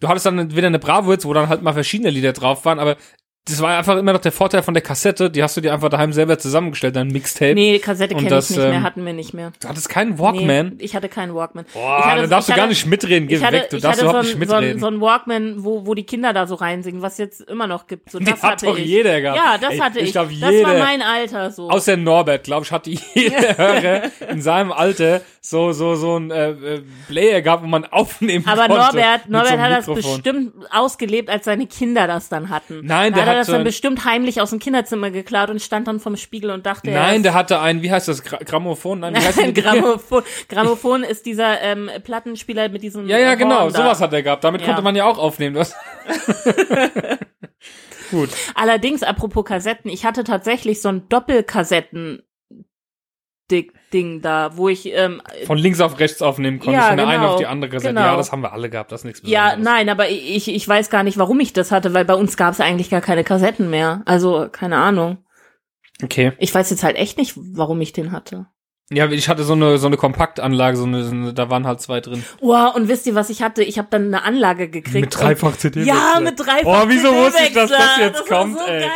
du hattest dann wieder eine Bravo jetzt, wo dann halt mal verschiedene Lieder drauf waren, aber das war einfach immer noch der Vorteil von der Kassette, die hast du dir einfach daheim selber zusammengestellt, dein Mixtape. Nee, Kassette kenne das, ich nicht mehr, ähm, hatten wir nicht mehr. Du hattest keinen Walkman. Nee, ich hatte keinen Walkman. Boah, ich hatte, da darfst du gar hatte- nicht mitreden, geh hatte, weg, du darfst überhaupt so nicht ein, so, ein, mitreden. so ein Walkman, wo, wo die Kinder da so reinsingen, was jetzt immer noch gibt. So, Die das hat hatte doch ich. jeder gehabt. Ja, das Ey, hatte ich ich. glaub, das war jeder- mein Alter so. Außer Norbert, glaube ich, hatte jeder Hörer in seinem Alter so, so, so ein äh, äh, Player gehabt, wo man aufnehmen aber konnte. Norbert, mit Norbert so hat das Mikrofon. bestimmt ausgelebt, als seine Kinder das dann hatten. Nein, da der hat er hat das so dann bestimmt heimlich aus dem Kinderzimmer geklaut und stand dann vom Spiegel und dachte, Nein, der hatte ein, wie heißt das, Gra Grammophon? Nein, wie heißt die Grammophon. Grammophon ist dieser ähm, Plattenspieler mit diesem Ja, ja, genau, da. sowas hat er gehabt. Damit Ja. konnte man ja auch aufnehmen. Was? Gut. Allerdings, apropos Kassetten, ich hatte tatsächlich so ein Doppelkassetten Ding da, wo ich ähm, Von links auf rechts aufnehmen konnte, Ja, von der einen genau, auf die andere Kassette. genau. Ja, das haben wir alle gehabt, das ist nichts ja, Besonderes. nein, aber ich, ich weiß gar nicht, warum ich das hatte, weil bei uns gab es eigentlich gar keine Kassetten mehr. Also, keine Ahnung. Okay. Ich weiß jetzt halt echt nicht, warum ich den hatte. Ja, ich hatte so eine, so eine Kompaktanlage, so eine, so eine, da waren halt zwei drin. Oh, und wisst ihr, was ich hatte? Ich habe dann eine Anlage gekriegt. Mit dreifach CD. Ja, mit dreifach Oh, wieso wusste ich, dass das jetzt das war kommt, so ey. geil.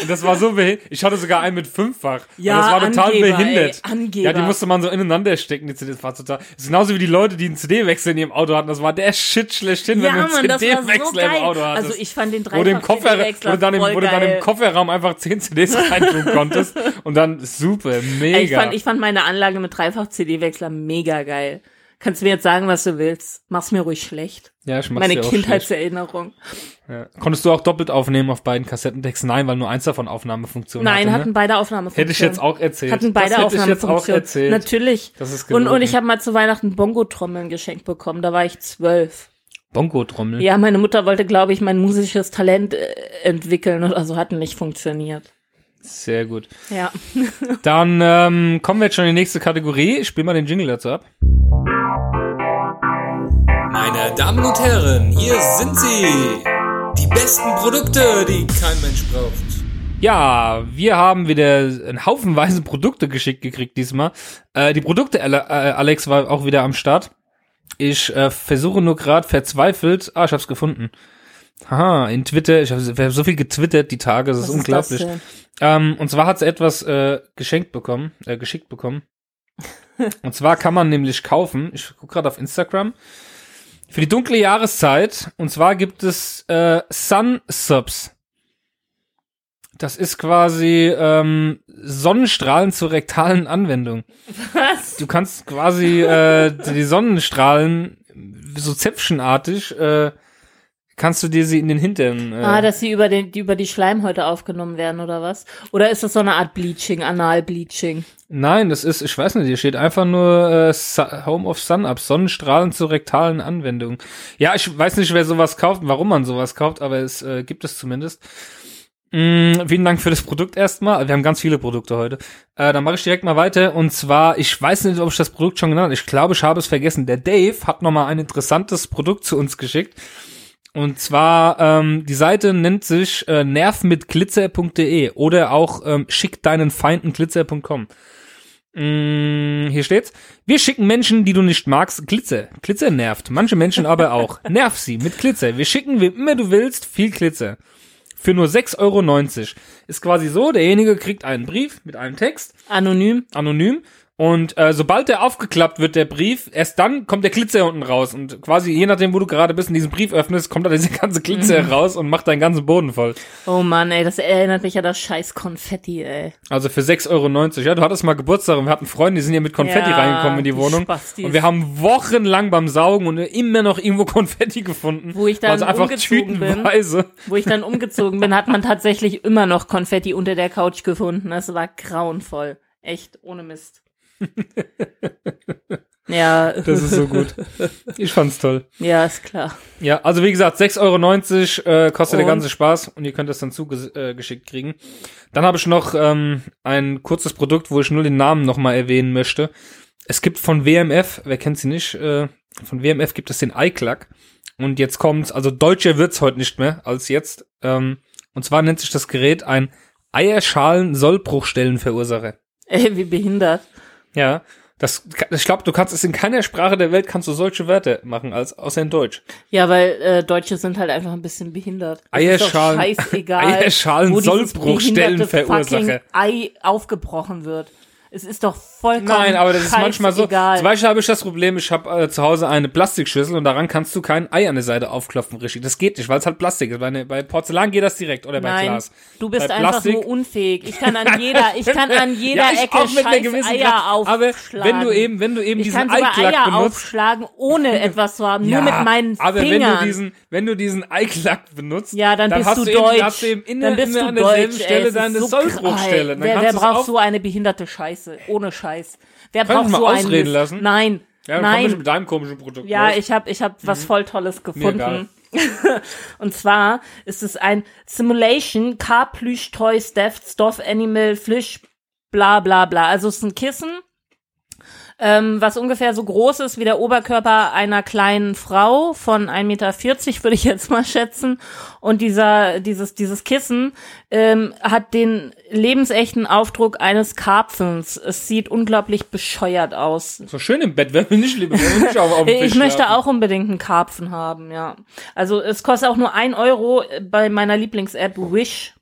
Und das war so behindert. Ich hatte sogar einen mit fünffach. Ja, und das war total Angeber, behindert. ey, Angeber. Ja, die musste man so ineinander stecken, die CDs. Das war total. Das ist genauso wie die Leute, die einen CD-Wechsel in ihrem Auto hatten. Das war der Shit schlechthin, Ja, wenn du einen war so CD-Wechsel im. Auto hattest. Also ich fand den wo du, im Koffer, wo, du dann im, voll wo du dann im geil. Kofferraum einfach 10 CDs reintun konntest. Und dann super, mega. Ey, Ich fand, ich fand meine Anlage mit Dreifach-CD-Wechsler mega geil. Kannst du mir jetzt sagen, was du willst. Mach's mir ruhig schlecht. ja, ich mach's Meine dir auch schlecht. Kindheitserinnerung. Ja. Konntest du auch doppelt aufnehmen auf beiden Kassettendecks? Nein, weil nur eins davon Aufnahmefunktion Nein, hatte. hatten ne? beide Aufnahmefunktionen. Hätte ich jetzt auch erzählt. Hatten beide das hätte ich jetzt auch erzählt. Natürlich. Das ist und, und ich habe mal zu Weihnachten Bongo-Trommeln geschenkt bekommen. Da war ich zwölf. Bongo-Trommel. Ja, meine Mutter wollte, glaube ich, mein musisches Talent äh, entwickeln oder so. Hat nicht funktioniert. Sehr gut. Ja. Dann ähm, kommen wir jetzt schon in die nächste Kategorie. Ich spiel mal den Jingle dazu ab. Meine Damen und Herren, hier sind sie. Die besten Produkte, die kein Mensch braucht. Ja, wir haben wieder einen Haufenweise Produkte geschickt gekriegt diesmal. Äh, die Produkte, äh, Alex war auch wieder am Start. Ich äh, versuche nur gerade verzweifelt. Ah, ich hab's gefunden. Haha, in Twitter. Ich habe hab so viel getwittert die Tage, das ist Was unglaublich. das denn? Ähm, und zwar hat sie etwas äh, geschenkt bekommen, äh, geschickt bekommen. und zwar kann man nämlich kaufen, ich gucke gerade auf Instagram, für die dunkle Jahreszeit. Und zwar gibt es äh, Sun Subs. Das ist quasi ähm, Sonnenstrahlen zur rektalen Anwendung. Was? Du kannst quasi äh, die Sonnenstrahlen so zäpfchenartig äh, kannst du dir sie in den Hintern. Äh, Ah, dass sie über, den, die über die Schleimhäute aufgenommen werden oder was? Oder ist das so eine Art Bleaching, Anal-Bleaching? Nein, das ist, ich weiß nicht, hier steht einfach nur äh, Home of Sun Up, Sonnenstrahlen zur rektalen Anwendung. Ja, ich weiß nicht, wer sowas kauft, und warum man sowas kauft, aber es äh, gibt es zumindest. Mm, vielen Dank für das Produkt erstmal. Wir haben ganz viele Produkte heute. Äh, dann mache ich direkt mal weiter. Und zwar, ich weiß nicht, ob ich das Produkt schon genannt habe. Ich glaube, ich habe es vergessen. Der Dave hat nochmal ein interessantes Produkt zu uns geschickt. Und zwar, ähm, die Seite nennt sich äh, nervmitglitzer.de oder auch ähm, schick deinen Feinden glitzer.com. Mm, hier steht's. Wir schicken Menschen, die du nicht magst, Glitzer. Glitzer nervt. Manche Menschen aber auch. Nerv sie mit Glitzer. Wir schicken, wem immer du willst, viel Glitzer. Für nur 6,90 Euro. Ist quasi so, derjenige kriegt einen Brief mit einem Text, Anonym? anonym. Und äh, sobald der aufgeklappt wird, der Brief, erst dann kommt der Glitzer unten raus. Und quasi je nachdem, wo du gerade bist und diesen Brief öffnest, kommt da dieser ganze Glitzer raus und macht deinen ganzen Boden voll. Oh Mann, ey, das erinnert mich an das scheiß Konfetti, ey. Also für 6,90 Euro. Ja, du hattest mal Geburtstag und wir hatten Freunde, die sind hier mit Konfetti Ja, reingekommen in die Wohnung. Spastis. Und wir haben wochenlang beim Saugen und immer noch irgendwo Konfetti gefunden. Wo ich dann also einfach umgezogen bin. tütenweise. Wo ich dann umgezogen bin, hat man tatsächlich immer noch Konfetti unter der Couch gefunden. Das war grauenvoll. Echt, ohne Mist. ja, Das ist so gut. Ich fand's toll. ja, ist klar. Ja, also wie gesagt, 6,90 Euro äh, kostet der Und? ganze Spaß und ihr könnt das dann zugeschickt äh, kriegen. Dann habe ich noch ähm, ein kurzes Produkt, wo ich nur den Namen nochmal erwähnen möchte. Es gibt von WMF, wer kennt sie nicht, äh, von WMF gibt es den iClack. Und jetzt kommt's, also deutscher wird's heute nicht mehr als jetzt. Ähm, und zwar nennt sich das Gerät ein Eierschalen-Sollbruchstellenverursacher. Ey, wie behindert. Ja, das, ich glaube, du kannst es in keiner Sprache der Welt kannst du solche Wörter machen, als außer in Deutsch. Ja, weil äh, Deutsche sind halt einfach ein bisschen behindert. Es Eierschalen- scheißegal. Eierschalen Sollbruchstellen fucking Ei aufgebrochen wird. Es ist doch vollkommen Nein, aber das ist manchmal so. scheißegal. Zum Beispiel habe ich das Problem, ich habe äh, zu Hause eine Plastikschüssel und daran kannst du kein Ei an der Seite aufklopfen, richtig. Das geht nicht, weil es halt Plastik ist. Bei, ne, bei Porzellan geht das direkt oder bei Nein, Glas. du bist Bei einfach Plastik- nur unfähig. Ich kann an jeder, ich kann an jeder ja, Ecke auch mit einer gewissen Eier Kraft. Aber aufschlagen. wenn du eben, wenn du eben ich diesen kann Eiklack Eier benutzt, aufschlagen, ohne etwas zu haben, nur mit meinen aber Fingern. wenn du diesen, wenn du diesen Eiklack benutzt, ja, dann, bist hast du du eben, deutsch. hast du eben in dann der, bist du an derselben deutsch, Stelle deine so Sollbruchstelle. Dann Wer, braucht so eine behinderte Scheiße? Ohne Scheiß. Wer Können braucht so mal einen ausreden Mist? lassen? Nein. Ja, Nein. mit deinem komischen Produkt. Ja, los. ich habe ich hab was voll Tolles gefunden. Und zwar ist es ein Simulation Car Plüsch Toy Stuffed Stuff Animal Flish bla bla bla. Also es ist ein Kissen, ähm, was ungefähr so groß ist wie der Oberkörper einer kleinen Frau von 1,40 Meter, würde ich jetzt mal schätzen. Und dieser, dieses, dieses Kissen ähm, hat den lebensechten Aufdruck eines Karpfens. Es sieht unglaublich bescheuert aus. So schön im Bett, wenn wir nicht lieber, wenn wir nicht auf, auf dem Ich möchte auch unbedingt einen Karpfen haben, ja. Also es kostet auch nur ein Euro bei meiner Lieblings-App Wish.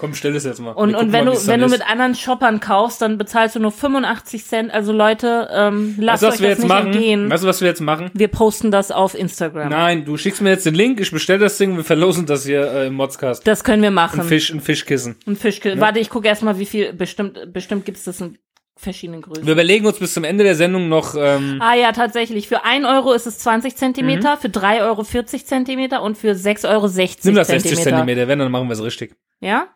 Komm, stell das jetzt mal. Und, und wenn mal, du, wenn du mit anderen Shoppern kaufst, dann bezahlst du nur 85 Cent. Also Leute, ähm, lasst Weißt euch das jetzt nicht machen? entgehen. Weißt du, was wir jetzt machen? Wir posten das auf Instagram. Nein, du schickst mir jetzt den Link, ich bestell das Ding, wir verlosen das hier äh, im Modscast. Das können wir machen. Ein Fisch, ein Fischkissen. Ein Fisch. Warte, ich gucke erstmal, wie viel. Bestimmt, bestimmt gibt's das in verschiedenen Größen. Wir überlegen uns bis zum Ende der Sendung noch, ähm, Ah ja, tatsächlich. Für 1 Euro ist es 20 Zentimeter, für 3 Euro 40 Zentimeter und für 6 Euro 60 nimm das Zentimeter. 60 Zentimeter, wenn, dann machen wir es richtig. Ja?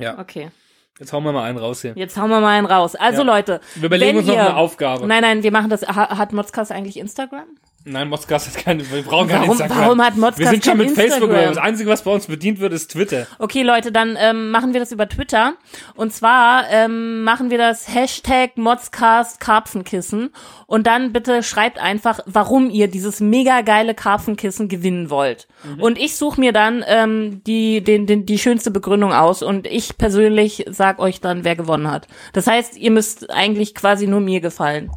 Ja. Okay. Jetzt hauen wir mal einen raus hier. Jetzt hauen wir mal einen raus. Also Ja. Leute. Wir überlegen uns noch ihr- eine Aufgabe. Nein, nein, wir machen das. Ha- Hat Modscast eigentlich Instagram? Nein, Modscast hat keine, wir brauchen Warum- Instagram. warum hat Modscast Wir sind schon mit Facebook, Instagram? das Einzige, was bei uns bedient wird, ist Twitter. Okay, Leute, dann ähm, machen wir das über Twitter. Und zwar ähm, machen wir das Hashtag Modscast Karpfenkissen. Und dann bitte schreibt einfach, warum ihr dieses mega geile Karpfenkissen gewinnen wollt. Und ich suche mir dann ähm, die, den, den, die schönste Begründung aus. Und ich persönlich sag euch dann, wer gewonnen hat. Das heißt, ihr müsst eigentlich quasi nur mir gefallen.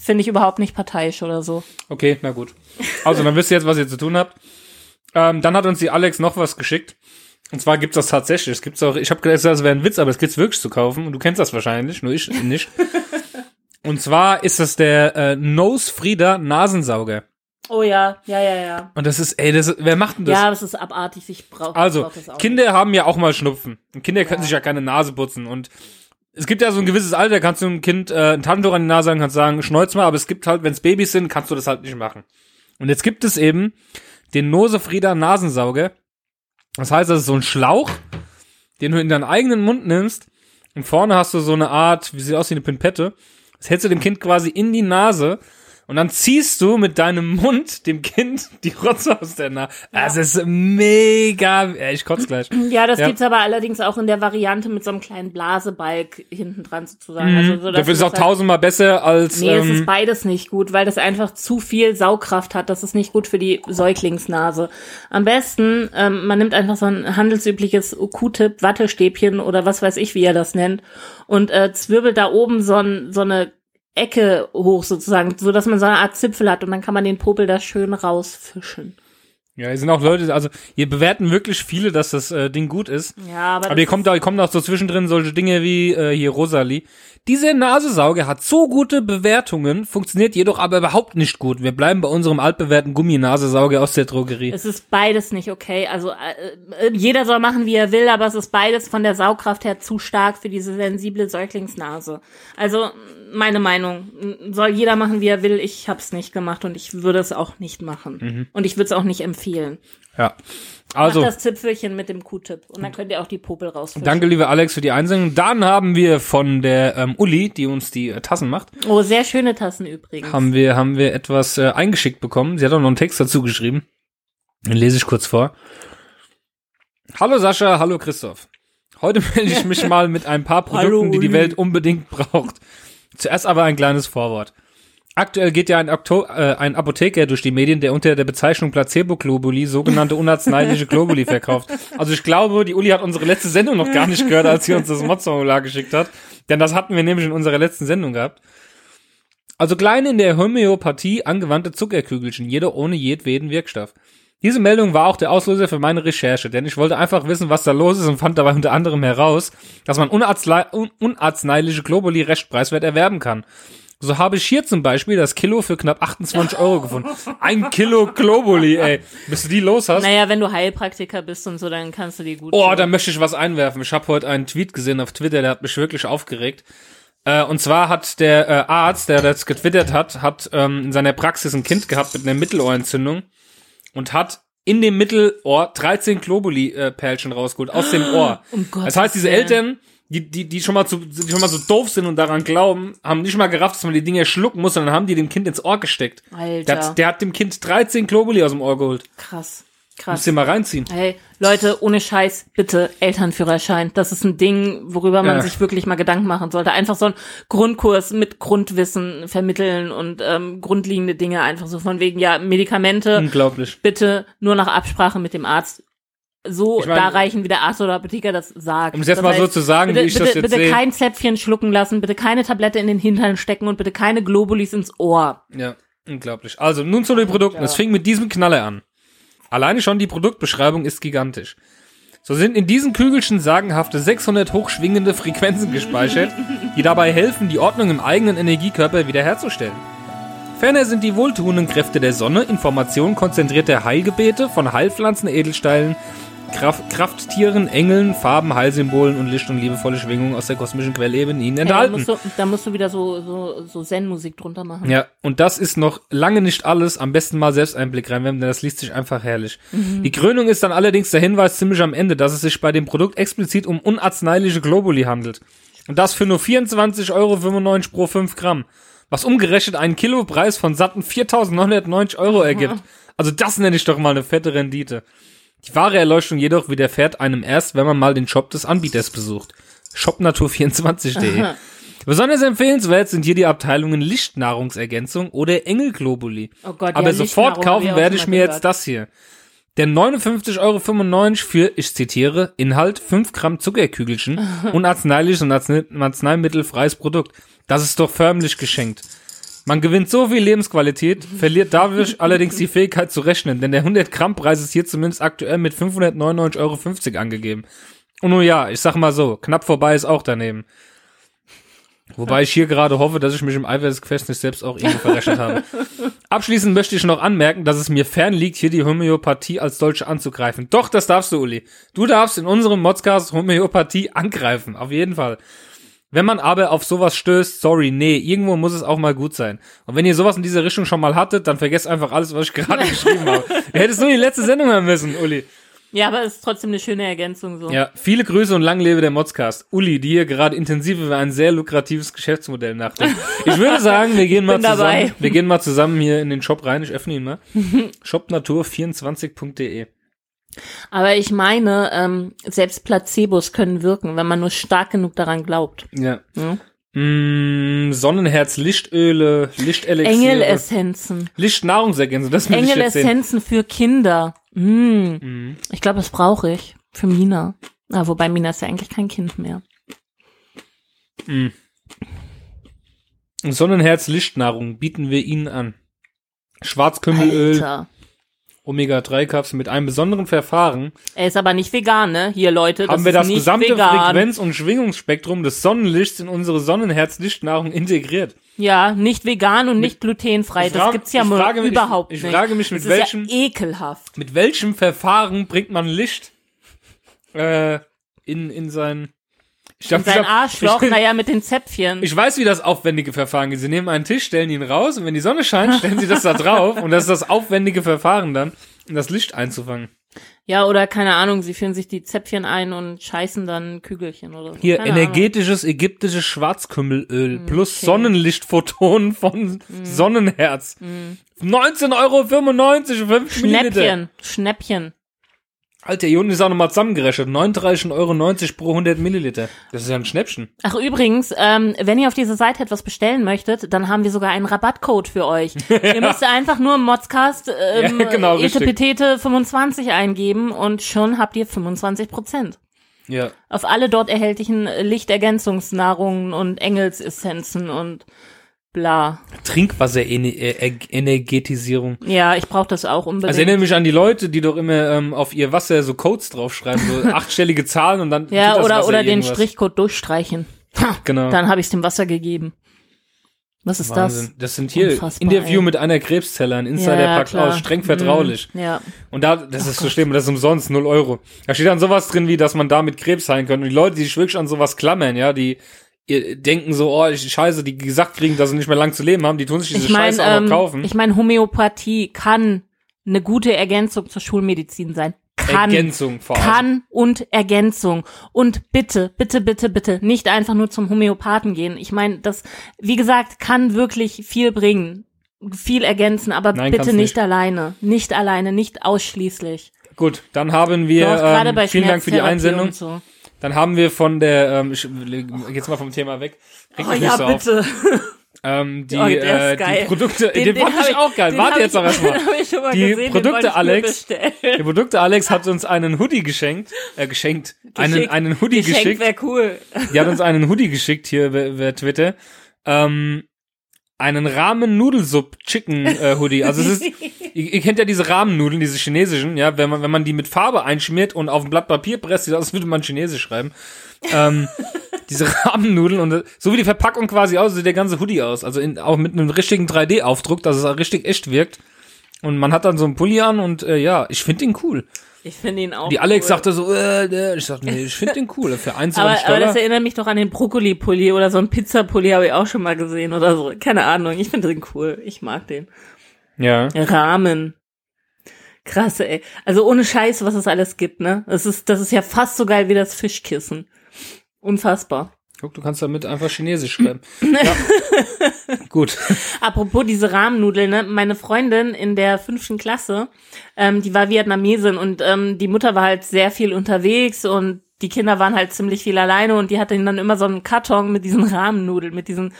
Finde ich überhaupt nicht parteiisch oder so. Okay, na gut. Also, dann wisst ihr jetzt, was ihr zu tun habt. Ähm, dann hat uns die Alex noch was geschickt. Und zwar gibt's das tatsächlich. Es gibt's auch, ich habe gedacht, das wäre ein Witz, aber es gibt's wirklich zu kaufen. Und du kennst das wahrscheinlich, nur ich nicht. Und zwar ist das der äh, Nose Frieda Nasensauger. Oh ja, ja, ja, ja. Und das ist, ey, das, wer macht denn das? Ja, das ist abartig. Ich brauche Also, brauch. Kinder haben ja auch mal Schnupfen. Und Kinder können sich ja keine Nase putzen. Und es gibt ja so ein gewisses Alter, kannst du einem Kind äh, ein Taschentuch an die Nase sagen, kannst sagen, schneuz mal, aber es gibt halt, wenn es Babys sind, kannst du das halt nicht machen. Und jetzt gibt es eben den Nosefrieder Nasensauger. Das heißt, das ist so ein Schlauch, den du in deinen eigenen Mund nimmst. Und vorne hast du so eine Art, wie sieht aus wie eine Pinpette. Das hältst du dem Kind quasi in die Nase. Und dann ziehst du mit deinem Mund dem Kind die Rotze aus der Nase. Das ist mega. Ja, ich kotze gleich. Ja, das Ja. gibt's aber allerdings auch in der Variante mit so einem kleinen Blasebalg hinten dran sozusagen. Also, so, Mhm. Dafür ist es auch halt- tausendmal besser als. Nee, es ähm, ist beides nicht gut, weil das einfach zu viel Saugkraft hat. Das ist nicht gut für die Säuglingsnase. Am besten, ähm, man nimmt einfach so ein handelsübliches Q-Tip, Wattestäbchen oder was weiß ich, wie ihr das nennt, und äh, zwirbelt da oben so, ein, so eine Ecke hoch sozusagen, so dass man so eine Art Zipfel hat und dann kann man den Popel da schön rausfischen. ja, hier sind auch Leute, also hier bewerten wirklich viele, dass das äh, Ding gut ist. Ja, aber, Aber hier kommt, da, hier kommen auch so zwischendrin solche Dinge wie äh, hier Rosalie. Diese Nasesauger hat so gute Bewertungen, funktioniert jedoch aber überhaupt nicht gut. Wir bleiben bei unserem altbewährten Gumminasesauger aus der Drogerie. Es ist beides nicht okay. Also äh, äh, jeder soll machen, wie er will, aber es ist beides von der Saugkraft her zu stark für diese sensible Säuglingsnase. Also meine Meinung, soll jeder machen, wie er will. Ich hab's nicht gemacht und ich würde es auch nicht machen. Und ich würde es auch nicht empfehlen. Ja. Also, Macht das Zipfelchen mit dem Q-Tip und dann könnt ihr auch die Popel rausfischen. danke lieber Alex für die Einsendung. Dann haben wir von der ähm, Uli, die uns die äh, Tassen macht, Oh, sehr schöne Tassen übrigens. haben wir, haben wir etwas äh, eingeschickt bekommen. Sie hat auch noch einen Text dazu geschrieben. Den lese ich kurz vor. Hallo Sascha, hallo Christoph. Heute melde ich mich mal mit ein paar Produkten, Hallo, die die. Welt unbedingt braucht. Zuerst aber ein kleines Vorwort. Aktuell geht ja ein, Okto äh, ein Apotheker durch die Medien, der unter der Bezeichnung Placebo-Globuli sogenannte unarzneiliche Globuli verkauft. Also ich glaube, die Uli hat unsere letzte Sendung noch gar nicht gehört, als sie uns das Mods-Formular geschickt hat. Denn das hatten wir nämlich in unserer letzten Sendung gehabt. Also kleine in der Homöopathie angewandte Zuckerkügelchen, jeder ohne jedweden Wirkstoff. Diese Meldung war auch der Auslöser für meine Recherche, denn ich wollte einfach wissen, was da los ist und fand dabei unter anderem heraus, dass man un unarzneiliche Globuli recht preiswert erwerben kann. So habe ich hier zum Beispiel das Kilo für knapp 28 Euro gefunden. Ein Kilo Globuli, ey. Bis du die los hast. naja, wenn du Heilpraktiker bist und so, dann kannst du die gut. Oh, da möchte ich was einwerfen. Ich habe heute einen Tweet gesehen auf Twitter, der hat mich wirklich aufgeregt. Äh, und zwar hat der äh, Arzt, der das getwittert hat, hat ähm, in seiner Praxis ein Kind gehabt mit einer Mittelohrentzündung und hat in dem Mittelohr 13 Globuli-Perlchen rausgeholt aus dem Ohr. Um das heißt, diese. Eltern, die, die, die schon mal zu, die schon mal so doof sind und daran glauben, haben nicht mal gerafft, dass man die Dinge schlucken muss, sondern haben die dem Kind ins Ohr gesteckt. Alter. Der hat, der hat dem Kind 13 Globuli aus dem Ohr geholt. krass, Muss krass. dir mal reinziehen. Hey, Leute, ohne Scheiß, bitte Elternführerschein. Das ist ein Ding, worüber man Ja. sich wirklich mal Gedanken machen sollte. Einfach so ein Grundkurs mit Grundwissen vermitteln und ähm, grundlegende Dinge einfach so von wegen, ja, Medikamente Unglaublich. bitte nur nach Absprache mit dem Arzt. So Ich mein- da reichen, wie der Arzt oder Apotheker das sagt. Um es jetzt Das mal so heißt, zu sagen, bitte, wie ich bitte, das jetzt bitte sehe. kein Zäpfchen schlucken lassen, bitte keine Tablette in den Hintern stecken und bitte keine Globulis ins Ohr. Ja, unglaublich. Also, nun zu den Produkten. Es fing mit diesem Knaller an. Alleine schon die Produktbeschreibung ist gigantisch. So sind in diesen Kügelchen sagenhafte 600 hochschwingende Frequenzen gespeichert, die dabei helfen, die Ordnung im eigenen Energiekörper wiederherzustellen. Ferner sind die wohltuenden Kräfte der Sonne Informationen konzentrierter Heilgebete von Heilpflanzen, Edelsteinen, Kraft, Krafttieren, Engeln, Farben, Heilsymbolen und Licht und liebevolle Schwingungen aus der kosmischen Quelle eben ihnen Ey, da, enthalten. musst du, da musst du wieder so, so, so Zen-Musik drunter machen. Ja, und das ist noch lange nicht alles. Am besten mal selbst einen Blick reinwerfen, denn das liest sich einfach herrlich. Die Krönung ist dann allerdings der Hinweis ziemlich am Ende, dass es sich bei dem Produkt explizit um unarzneiliche Globuli handelt. Und das für nur 24,95 Euro pro 5 Gramm. Was umgerechnet einen Kilopreis von satten 4.990 Euro ergibt. Also das nenne ich doch mal eine fette Rendite. Die wahre Erleuchtung jedoch widerfährt einem erst, wenn man mal den Shop des Anbieters besucht. shopnatur24.de Besonders empfehlenswert sind hier die Abteilungen Lichtnahrungsergänzung oder Engelglobuli. Oh Gott, Aber ja, sofort kaufen werde ich mir gehört. jetzt das hier. Denn 59,95 Euro für, ich zitiere, Inhalt 5 Gramm Zuckerkügelchen, und arznei arzneimittelfreies Produkt. Das ist doch förmlich geschenkt. Man gewinnt so viel Lebensqualität, verliert dadurch allerdings die Fähigkeit zu rechnen, denn der 100 Gramm Preis ist hier zumindest aktuell mit 599,50 Euro angegeben. Und nun ja, ich sag mal so, knapp vorbei ist auch daneben. Wobei ich hier gerade hoffe, dass ich mich im Gefechts nicht selbst auch irgendwo verrechnet habe. Abschließend möchte ich noch anmerken, dass es mir fern liegt, hier die Homöopathie als solche anzugreifen. Doch, das darfst du, Uli. Du darfst in unserem Modcast Homöopathie angreifen, auf jeden Fall. Wenn man aber auf sowas stößt, sorry, nee, irgendwo muss es auch mal gut sein. Und wenn ihr sowas in dieser Richtung schon mal hattet, dann vergesst einfach alles, was ich gerade geschrieben habe. Du hättest nur die letzte Sendung hören müssen, Uli. Ja, aber es ist trotzdem eine schöne Ergänzung so. Ja, viele Grüße und lang lebe der Modscast. Uli, die hier gerade intensiv über ein sehr lukratives Geschäftsmodell nachdenkt. Ich würde sagen, wir gehen mal Bin dabei. zusammen, wir gehen mal zusammen hier in den Shop rein. Ich öffne ihn mal. shopnatur24.de. Aber ich meine, ähm, selbst Placebos können wirken, wenn man nur stark genug daran glaubt. Ja. Ja. Mm, Sonnenherz, Lichtöle, Lichtelixiere, Engelessenzen. Lichtnahrungsergänzung, das. Engelessenzen für Kinder. Mm. Ich glaube, das brauche ich. Für Mina. Ah, wobei Mina ist ja eigentlich kein Kind mehr. Sonnenherz, Lichtnahrung bieten wir Ihnen an. Schwarzkümmelöl, Alter. Omega-3-Kapsel mit einem besonderen Verfahren Er ist aber nicht vegan, ne? Hier, Leute, das haben wir das gesamte vegan. Frequenz- und Schwingungsspektrum des Sonnenlichts in unsere Sonnenherz-Lichtnahrung integriert. Ja, nicht vegan und nicht glutenfrei. Ich Das frage- gibt's ja ich frage überhaupt ich nicht. frage mich, mit das welchem- ja ekelhaft. Mit welchem Verfahren bringt man Licht äh, in, in sein... Ich Und sein Arschloch, ich- naja, mit den Zäpfchen. Ich weiß, wie das aufwendige Verfahren geht. Sie nehmen einen Tisch, stellen ihn raus und wenn die Sonne scheint, stellen sie das da drauf und das ist das aufwendige Verfahren dann, um das Licht einzufangen. ja, oder keine Ahnung, sie führen sich die Zäpfchen ein und scheißen dann Kügelchen oder so. Hier keine Ahnung. energetisches ägyptisches Schwarzkümmelöl plus okay. Sonnenlichtphotonen von Sonnenherz. 19,95 Euro, 5 Milliliter. Schnäppchen, Schnäppchen. Alter, hier unten ist auch nochmal zusammengerechnet. 39,90 Euro pro 100 Milliliter. Das ist ja ein Schnäppchen. Ach übrigens, ähm, wenn ihr auf dieser Seite etwas bestellen möchtet, dann haben wir sogar einen Rabattcode für euch. Ihr müsst einfach nur im Modscast ähm, Ja, genau. Etepetete 25 eingeben und schon habt ihr 25 Prozent. Ja. Auf alle dort erhältlichen Lichtergänzungsnahrungen und Engelsessenzen und bla. Trinkwasser-Energetisierung. Ja, ich brauche das auch unbedingt. Also erinnere mich an die Leute, die doch immer ähm, auf ihr Wasser so Codes draufschreiben, so achtstellige Zahlen und dann ja, das oder, Wasser oder den. Strichcode durchstreichen. Ha, Genau. Dann habe ich dem Wasser gegeben. Was ist Wahnsinn. Das sind hier Unfassbar, Interview ey. mit einer Krebszellerin, das? Insider ja, packt aus, streng vertraulich. Mm, ja. Und da, das ist so schlimm, das ist umsonst, 0 Euro. Da steht dann sowas drin, wie, dass man damit Krebs heilen könnte. Und die Leute, die sich wirklich an sowas klammern, ja, die ihr denken so, oh, ich, scheiße, die gesagt kriegen, dass sie nicht mehr lang zu leben haben, die tun sich diese Ich meine, Scheiße auch ähm, noch kaufen. ich meine, Homöopathie kann eine gute Ergänzung zur Schulmedizin sein. Kann. Ergänzung vor allem. Kann und Ergänzung. Und bitte, bitte, bitte, bitte, nicht einfach nur zum Homöopathen gehen. Ich meine, das, wie gesagt, kann wirklich viel bringen. Viel ergänzen, aber Nein, bitte nicht, nicht. alleine. Nicht alleine, nicht ausschließlich. Gut, dann haben wir, Doch, ähm, vielen Dank für die Einsendung. und So. Dann haben wir von der, ähm, ich jetzt mal vom Thema weg. Oh ja, so auf. bitte. Ähm, die, Oh, äh, die Produkte, den, Den- den fand ich auch geil. Warte jetzt noch erstmal. Die gesehen, Produkte Alex, der Produkte Alex hat uns einen Hoodie geschenkt, äh, geschenkt, einen, Geschickt. einen Hoodie Geschenk geschickt. wäre cool. Die hat uns einen Hoodie geschickt hier über, Twitter. Ähm, einen Rahmen Nudelsupp Chicken äh, Hoodie. Also es ist ihr, ihr kennt ja diese Rahmennudeln, diese chinesischen, ja, wenn man, wenn man die mit Farbe einschmiert und auf ein Blatt Papier presst, sieht aus, als würde man Chinesisch schreiben. ähm, diese Rahmennudeln und äh, so wie die Verpackung quasi aus, sieht der ganze Hoodie aus. Also in, auch mit einem richtigen 3D-Aufdruck, dass es auch richtig echt wirkt. Und man hat dann so einen Pulli an und äh, ja, ich finde den cool. Ich finde ihn auch Die Alex cool. sagte so, äh, ich sagte, nee, ich finde den cool. Für 21 aber, aber das erinnert mich doch an den Brokkoli-Pulli oder so ein Pizza-Pulli habe ich auch schon mal gesehen oder so. Keine Ahnung, ich finde den cool. Ich mag den. Ja. Rahmen. Krasse, ey. Also ohne Scheiß, was es alles gibt, ne? Das ist, das ist ja fast so geil wie das Fischkissen. Unfassbar. Guck, du kannst damit einfach Chinesisch schreiben. ja. Gut. Apropos diese Rahmennudeln, ne? Meine Freundin in der fünften Klasse, ähm, die war Vietnamesin und ähm, die Mutter war halt sehr viel unterwegs und die Kinder waren halt ziemlich viel alleine und die hatte ihnen dann immer so einen Karton mit diesen Rahmennudeln, mit diesen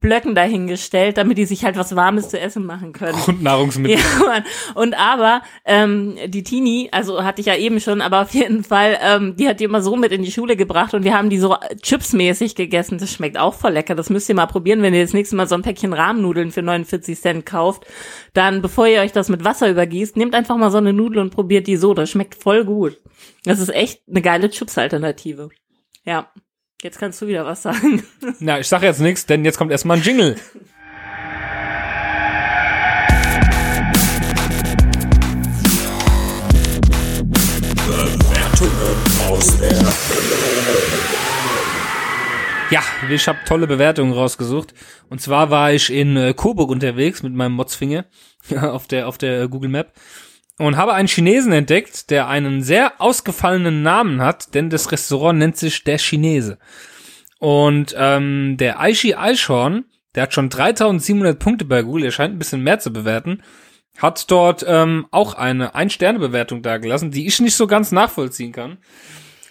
Blöcken dahingestellt, damit die sich halt was Warmes zu essen machen können. Grundnahrungsmittel. Ja, Mann. Und aber ähm, die Tini, also hatte ich ja eben schon, aber auf jeden Fall, ähm, die hat die immer so mit in die Schule gebracht und wir haben die so chipsmäßig gegessen. Das schmeckt auch voll lecker. Das müsst ihr mal probieren, wenn ihr das nächste Mal so ein Päckchen Rahmennudeln für 49 Cent kauft. Dann, bevor ihr euch das mit Wasser übergießt, nehmt einfach mal so eine Nudel und probiert die so. Das schmeckt voll gut. Das ist echt eine geile Chips-Alternative. Ja. Jetzt kannst du wieder was sagen. Na, ich sag jetzt nichts, denn jetzt kommt erstmal ein Jingle. Ja, ich habe tolle Bewertungen rausgesucht. Und zwar war ich in äh, Coburg unterwegs mit meinem Motzfinger auf der auf der Google Map und habe einen Chinesen entdeckt, der einen sehr ausgefallenen Namen hat, denn das Restaurant nennt sich der Chinese. Und ähm, der Aishi Eichhorn, der hat schon 3700 Punkte bei Google, er scheint ein bisschen mehr zu bewerten, hat dort ähm, auch eine Ein-Sterne-Bewertung dagelassen, die ich nicht so ganz nachvollziehen kann.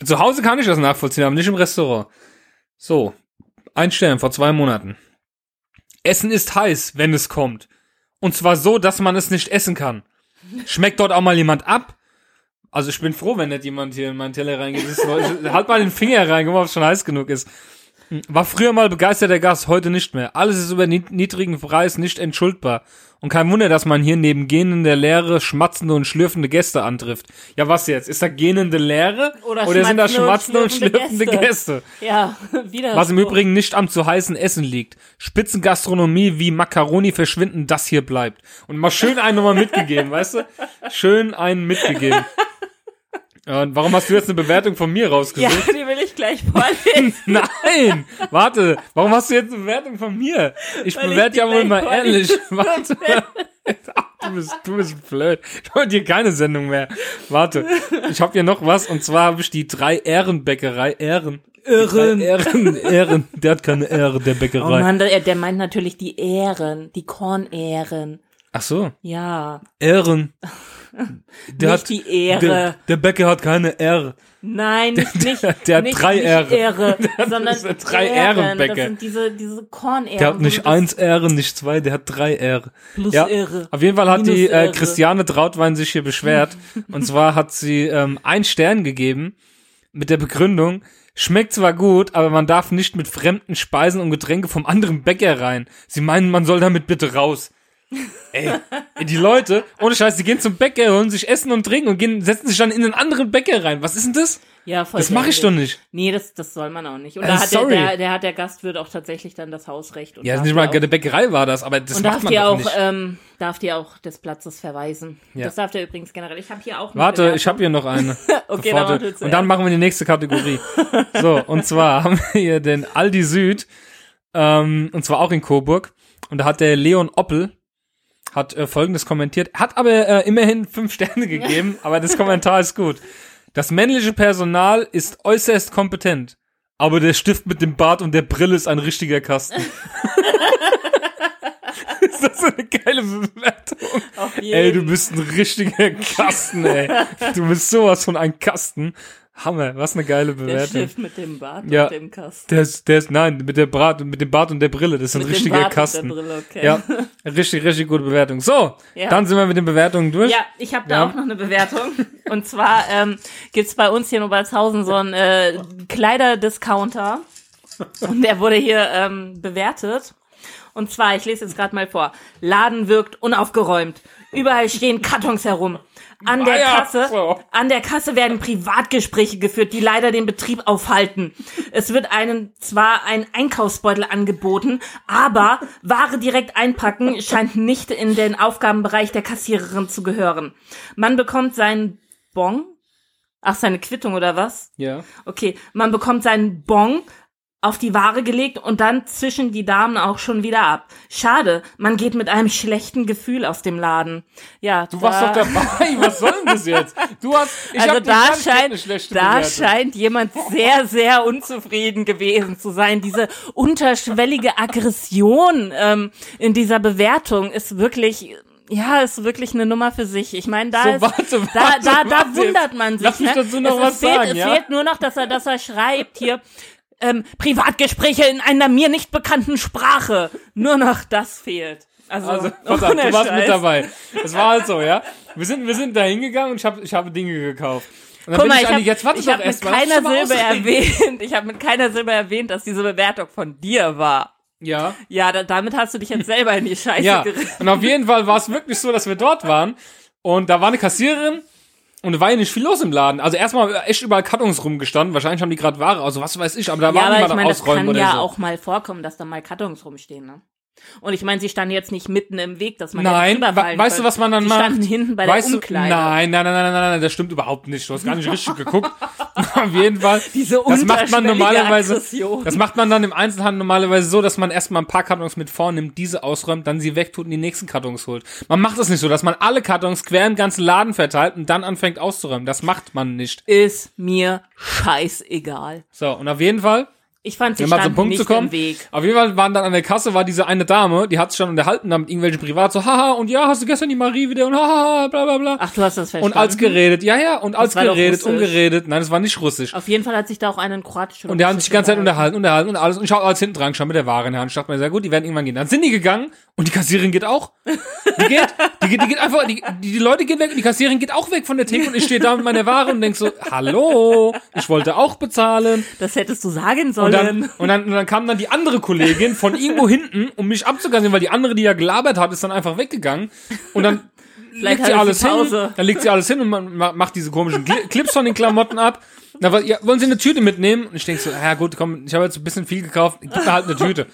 Zu Hause kann ich das nachvollziehen, aber nicht im Restaurant. So, ein Stern vor zwei Monaten. Essen ist heiß, wenn es kommt. Und zwar so, dass man es nicht essen kann. Schmeckt dort auch mal jemand ab? Also ich bin froh, wenn nicht jemand hier in meinen Teller reingeht. Halt mal den Finger rein, guck mal, ob es schon heiß genug ist. War früher mal begeisterter Gast, heute nicht mehr. Alles ist über nied- niedrigen Preis nicht entschuldbar. Und kein Wunder, dass man hier neben gähnende Leere, schmatzende und schlürfende Gäste antrifft. Ja, was jetzt? Ist da gähnende Leere? Oder sind da schmatzende und schmatzende und schlürfende schlürfende Gäste? Gäste? Ja, wieder. Was im so. Übrigen nicht am zu heißen Essen liegt. Spitzengastronomie wie Macaroni verschwinden, das hier bleibt. Und mal schön einen nochmal mitgegeben, weißt du? Schön einen mitgegeben. Ja, Und warum hast du jetzt eine Bewertung von mir Ja, rausgesucht? die will ich gleich vorlesen. Nein! Warte, warum hast du jetzt eine Bewertung von mir? Ich Weil ich bewerte die ja wohl mal ehrlich. Warte. Ach, du bist, du bist blöd. Ich wollte hier keine Sendung mehr. Warte, ich habe hier noch was und zwar habe ich die drei Ehrenbäckerei Ehren. Ehren. Ehren, Ehren. Der hat keine Ehre, der Oh Bäckerei. Mann, der, der meint natürlich die Ähren, die Kornähren. Ach so, Ja, Ehren. Der nicht die Ehre. Der, der Bäcker hat keine R. Nein, nicht, nicht, der- der hat nicht, drei nicht Ehre. Ehre, sondern das sind drei Ähren. Ehrenbäcker. Das sind diese, diese Kornähren. Der hat nicht das- eins R, nicht zwei, der hat drei R. Plus ja, Ehre. Auf jeden Fall hat die Minus äh, Ehre. Christiane Trautwein sich hier beschwert. und zwar hat sie ähm, ein Stern gegeben mit der Begründung, schmeckt zwar gut, aber man darf nicht mit fremden Speisen und Getränke vom anderen Bäcker rein. Sie meinen, man soll damit bitte raus. Ey, die Leute, ohne Scheiß, die gehen zum Bäcker, holen sich Essen und Trinken und gehen, setzen sich dann in einen anderen Bäcker rein. Was ist denn das? Ja, voll Das mache ich doch nicht. Nee, das, das soll man auch nicht. Und Äh, da hat der, sorry. der, der hat der Gastwirt auch tatsächlich dann das Hausrecht. Und Ja, nicht mal auch, der Bäckerei war das, aber das und macht darf man dir doch auch, nicht. ähm, darf dir auch des Platzes verweisen. Ja. Das darf der übrigens generell. Ich habe hier auch eine Warte, Bewertung. ich habe hier noch eine. Okay, dann und dann machen wir die nächste Kategorie. So, und zwar haben wir hier den Aldi Süd, ähm, und zwar auch in Coburg. Und da hat der Leon Oppel hat äh, folgendes kommentiert, hat aber äh, immerhin fünf Sterne gegeben, aber das Kommentar ist gut. Das männliche Personal ist äußerst kompetent, aber der Stift mit dem Bart und der Brille ist ein richtiger Kasten. ist das eine geile Bewertung? Ey, du bist ein richtiger Kasten, ey. Du bist sowas von ein Kasten. Hammer, was eine geile der Bewertung. Stift mit dem Bart Ja. und dem Kasten. Der ist, der ist, nein, mit der Bart, mit dem Bart und der Brille, das ist ein Mit dem richtiger Bart und Kasten. der Brille, okay. Ja, richtig, richtig gute Bewertung. So, Ja. dann sind wir mit den Bewertungen durch. Ja, ich habe da Ja. auch noch eine Bewertung. Und zwar ähm, gibt's bei uns hier in Obertshausen so einen äh, Kleiderdiscounter. Und der wurde hier ähm, bewertet. Und zwar, ich lese jetzt gerade mal vor. Laden wirkt unaufgeräumt. Überall stehen Kartons herum. An der Kasse, an der Kasse werden Privatgespräche geführt, die leider den Betrieb aufhalten. Es wird einen zwar ein Einkaufsbeutel angeboten, aber Ware direkt einpacken scheint nicht in den Aufgabenbereich der Kassiererin zu gehören. Man bekommt seinen Bon, ach seine Quittung oder was? Ja. Okay, man bekommt seinen Bon auf die Ware gelegt und dann zwischen die Damen auch schon wieder ab. Schade, man geht mit einem schlechten Gefühl aus dem Laden. Ja, Du warst doch dabei. Was soll denn das jetzt? Du hast, ich also hab da scheint, da Bewertung. scheint jemand sehr, sehr unzufrieden gewesen zu sein. Diese unterschwellige Aggression ähm, in dieser Bewertung ist wirklich, ja, ist wirklich eine Nummer für sich. Ich meine, da So, ist, warte, da, warte, da, da warte wundert man sich. Lass mich ne? dazu noch es, was es fehlt, sagen, Es ja? fehlt nur noch, dass er, dass er schreibt hier. Ähm, Privatgespräche in einer mir nicht bekannten Sprache. Nur noch das fehlt. Also, Also, ohne du warst Scheiß. mit dabei. Es war halt so, ja. Wir sind, wir sind da hingegangen und ich habe ich hab Dinge gekauft. Und dann Guck bin mal, ich ich die, jetzt warte ich doch hab mit erst mal, keiner Silbe erwähnt, ich habe mit keiner Silbe erwähnt, dass diese Bewertung von dir war. Ja. Ja, da, damit hast du dich jetzt selber in die Scheiße Ja. gerissen. Und auf jeden Fall war es wirklich so, dass wir dort waren und da war eine Kassiererin und da war ja nicht viel los im Laden. Also erstmal echt überall Kartons rumgestanden. Wahrscheinlich haben die gerade Ware, also was weiß ich, aber da Ja, war niemand ich am meine, das Ausräumen kann oder ja so. auch mal vorkommen, dass da mal Kartons rumstehen, ne? Und ich meine, sie standen jetzt nicht mitten im Weg, dass man Nein, we weißt du, was man dann sie macht? standen hinten bei weißt der du, Umkleide. nein, nein, nein, nein, nein, nein, das stimmt überhaupt nicht. Du hast gar nicht richtig geguckt. Auf jeden Fall. Diese das macht man normalerweise. Aggression. Das macht man dann im Einzelhandel normalerweise so, dass man erstmal ein paar Kartons mit vornimmt, diese ausräumt, dann sie wegtut und die nächsten Kartons holt. Man macht das nicht so, dass man alle Kartons quer im ganzen Laden verteilt und dann anfängt auszuräumen. Das macht man nicht. Ist mir scheißegal. So, und auf jeden Fall Ich fand, sie um zum standen Punkt nicht zu kommen. im Weg. Auf jeden Fall waren dann an der Kasse war diese eine Dame, die hat sich schon unterhalten da mit irgendwelchen Privat so, haha, und ja, hast du gestern die Marie wieder und haha, bla bla bla. Ach, du hast das verstanden. und als geredet, ja, ja, und als geredet, ungeredet. Nein, das war nicht russisch. Auf jeden Fall hat sich da auch einen kroatischen Und der hat sich die ganze Zeit unterhalten, unterhalten und alles. Und ich hab als hinten dran geschaut mit der Ware in der Hand. Ich dachte mir, sehr gut, die werden irgendwann gehen. Dann sind die gegangen und die Kassiererin geht auch. Die geht, die geht, die geht einfach, die, die, Leute gehen weg und die Kassiererin geht auch weg von der Theke und ich stehe da mit meiner Ware und denk so, hallo, ich wollte auch bezahlen. Das hättest du sagen sollen. Dann, und dann, und dann kam dann die andere Kollegin von irgendwo hinten, um mich abzugasen, weil die andere, die ja gelabert hat, ist dann einfach weggegangen. Und dann Vielleicht legt sie alles hin, dann legt sie alles hin und man ma- macht diese komischen Clips von den Klamotten ab. Na, was, ja, wollen Sie eine Tüte mitnehmen? Und ich denk so, ja gut, komm, ich habe jetzt ein bisschen viel gekauft, gib mir halt eine Tüte.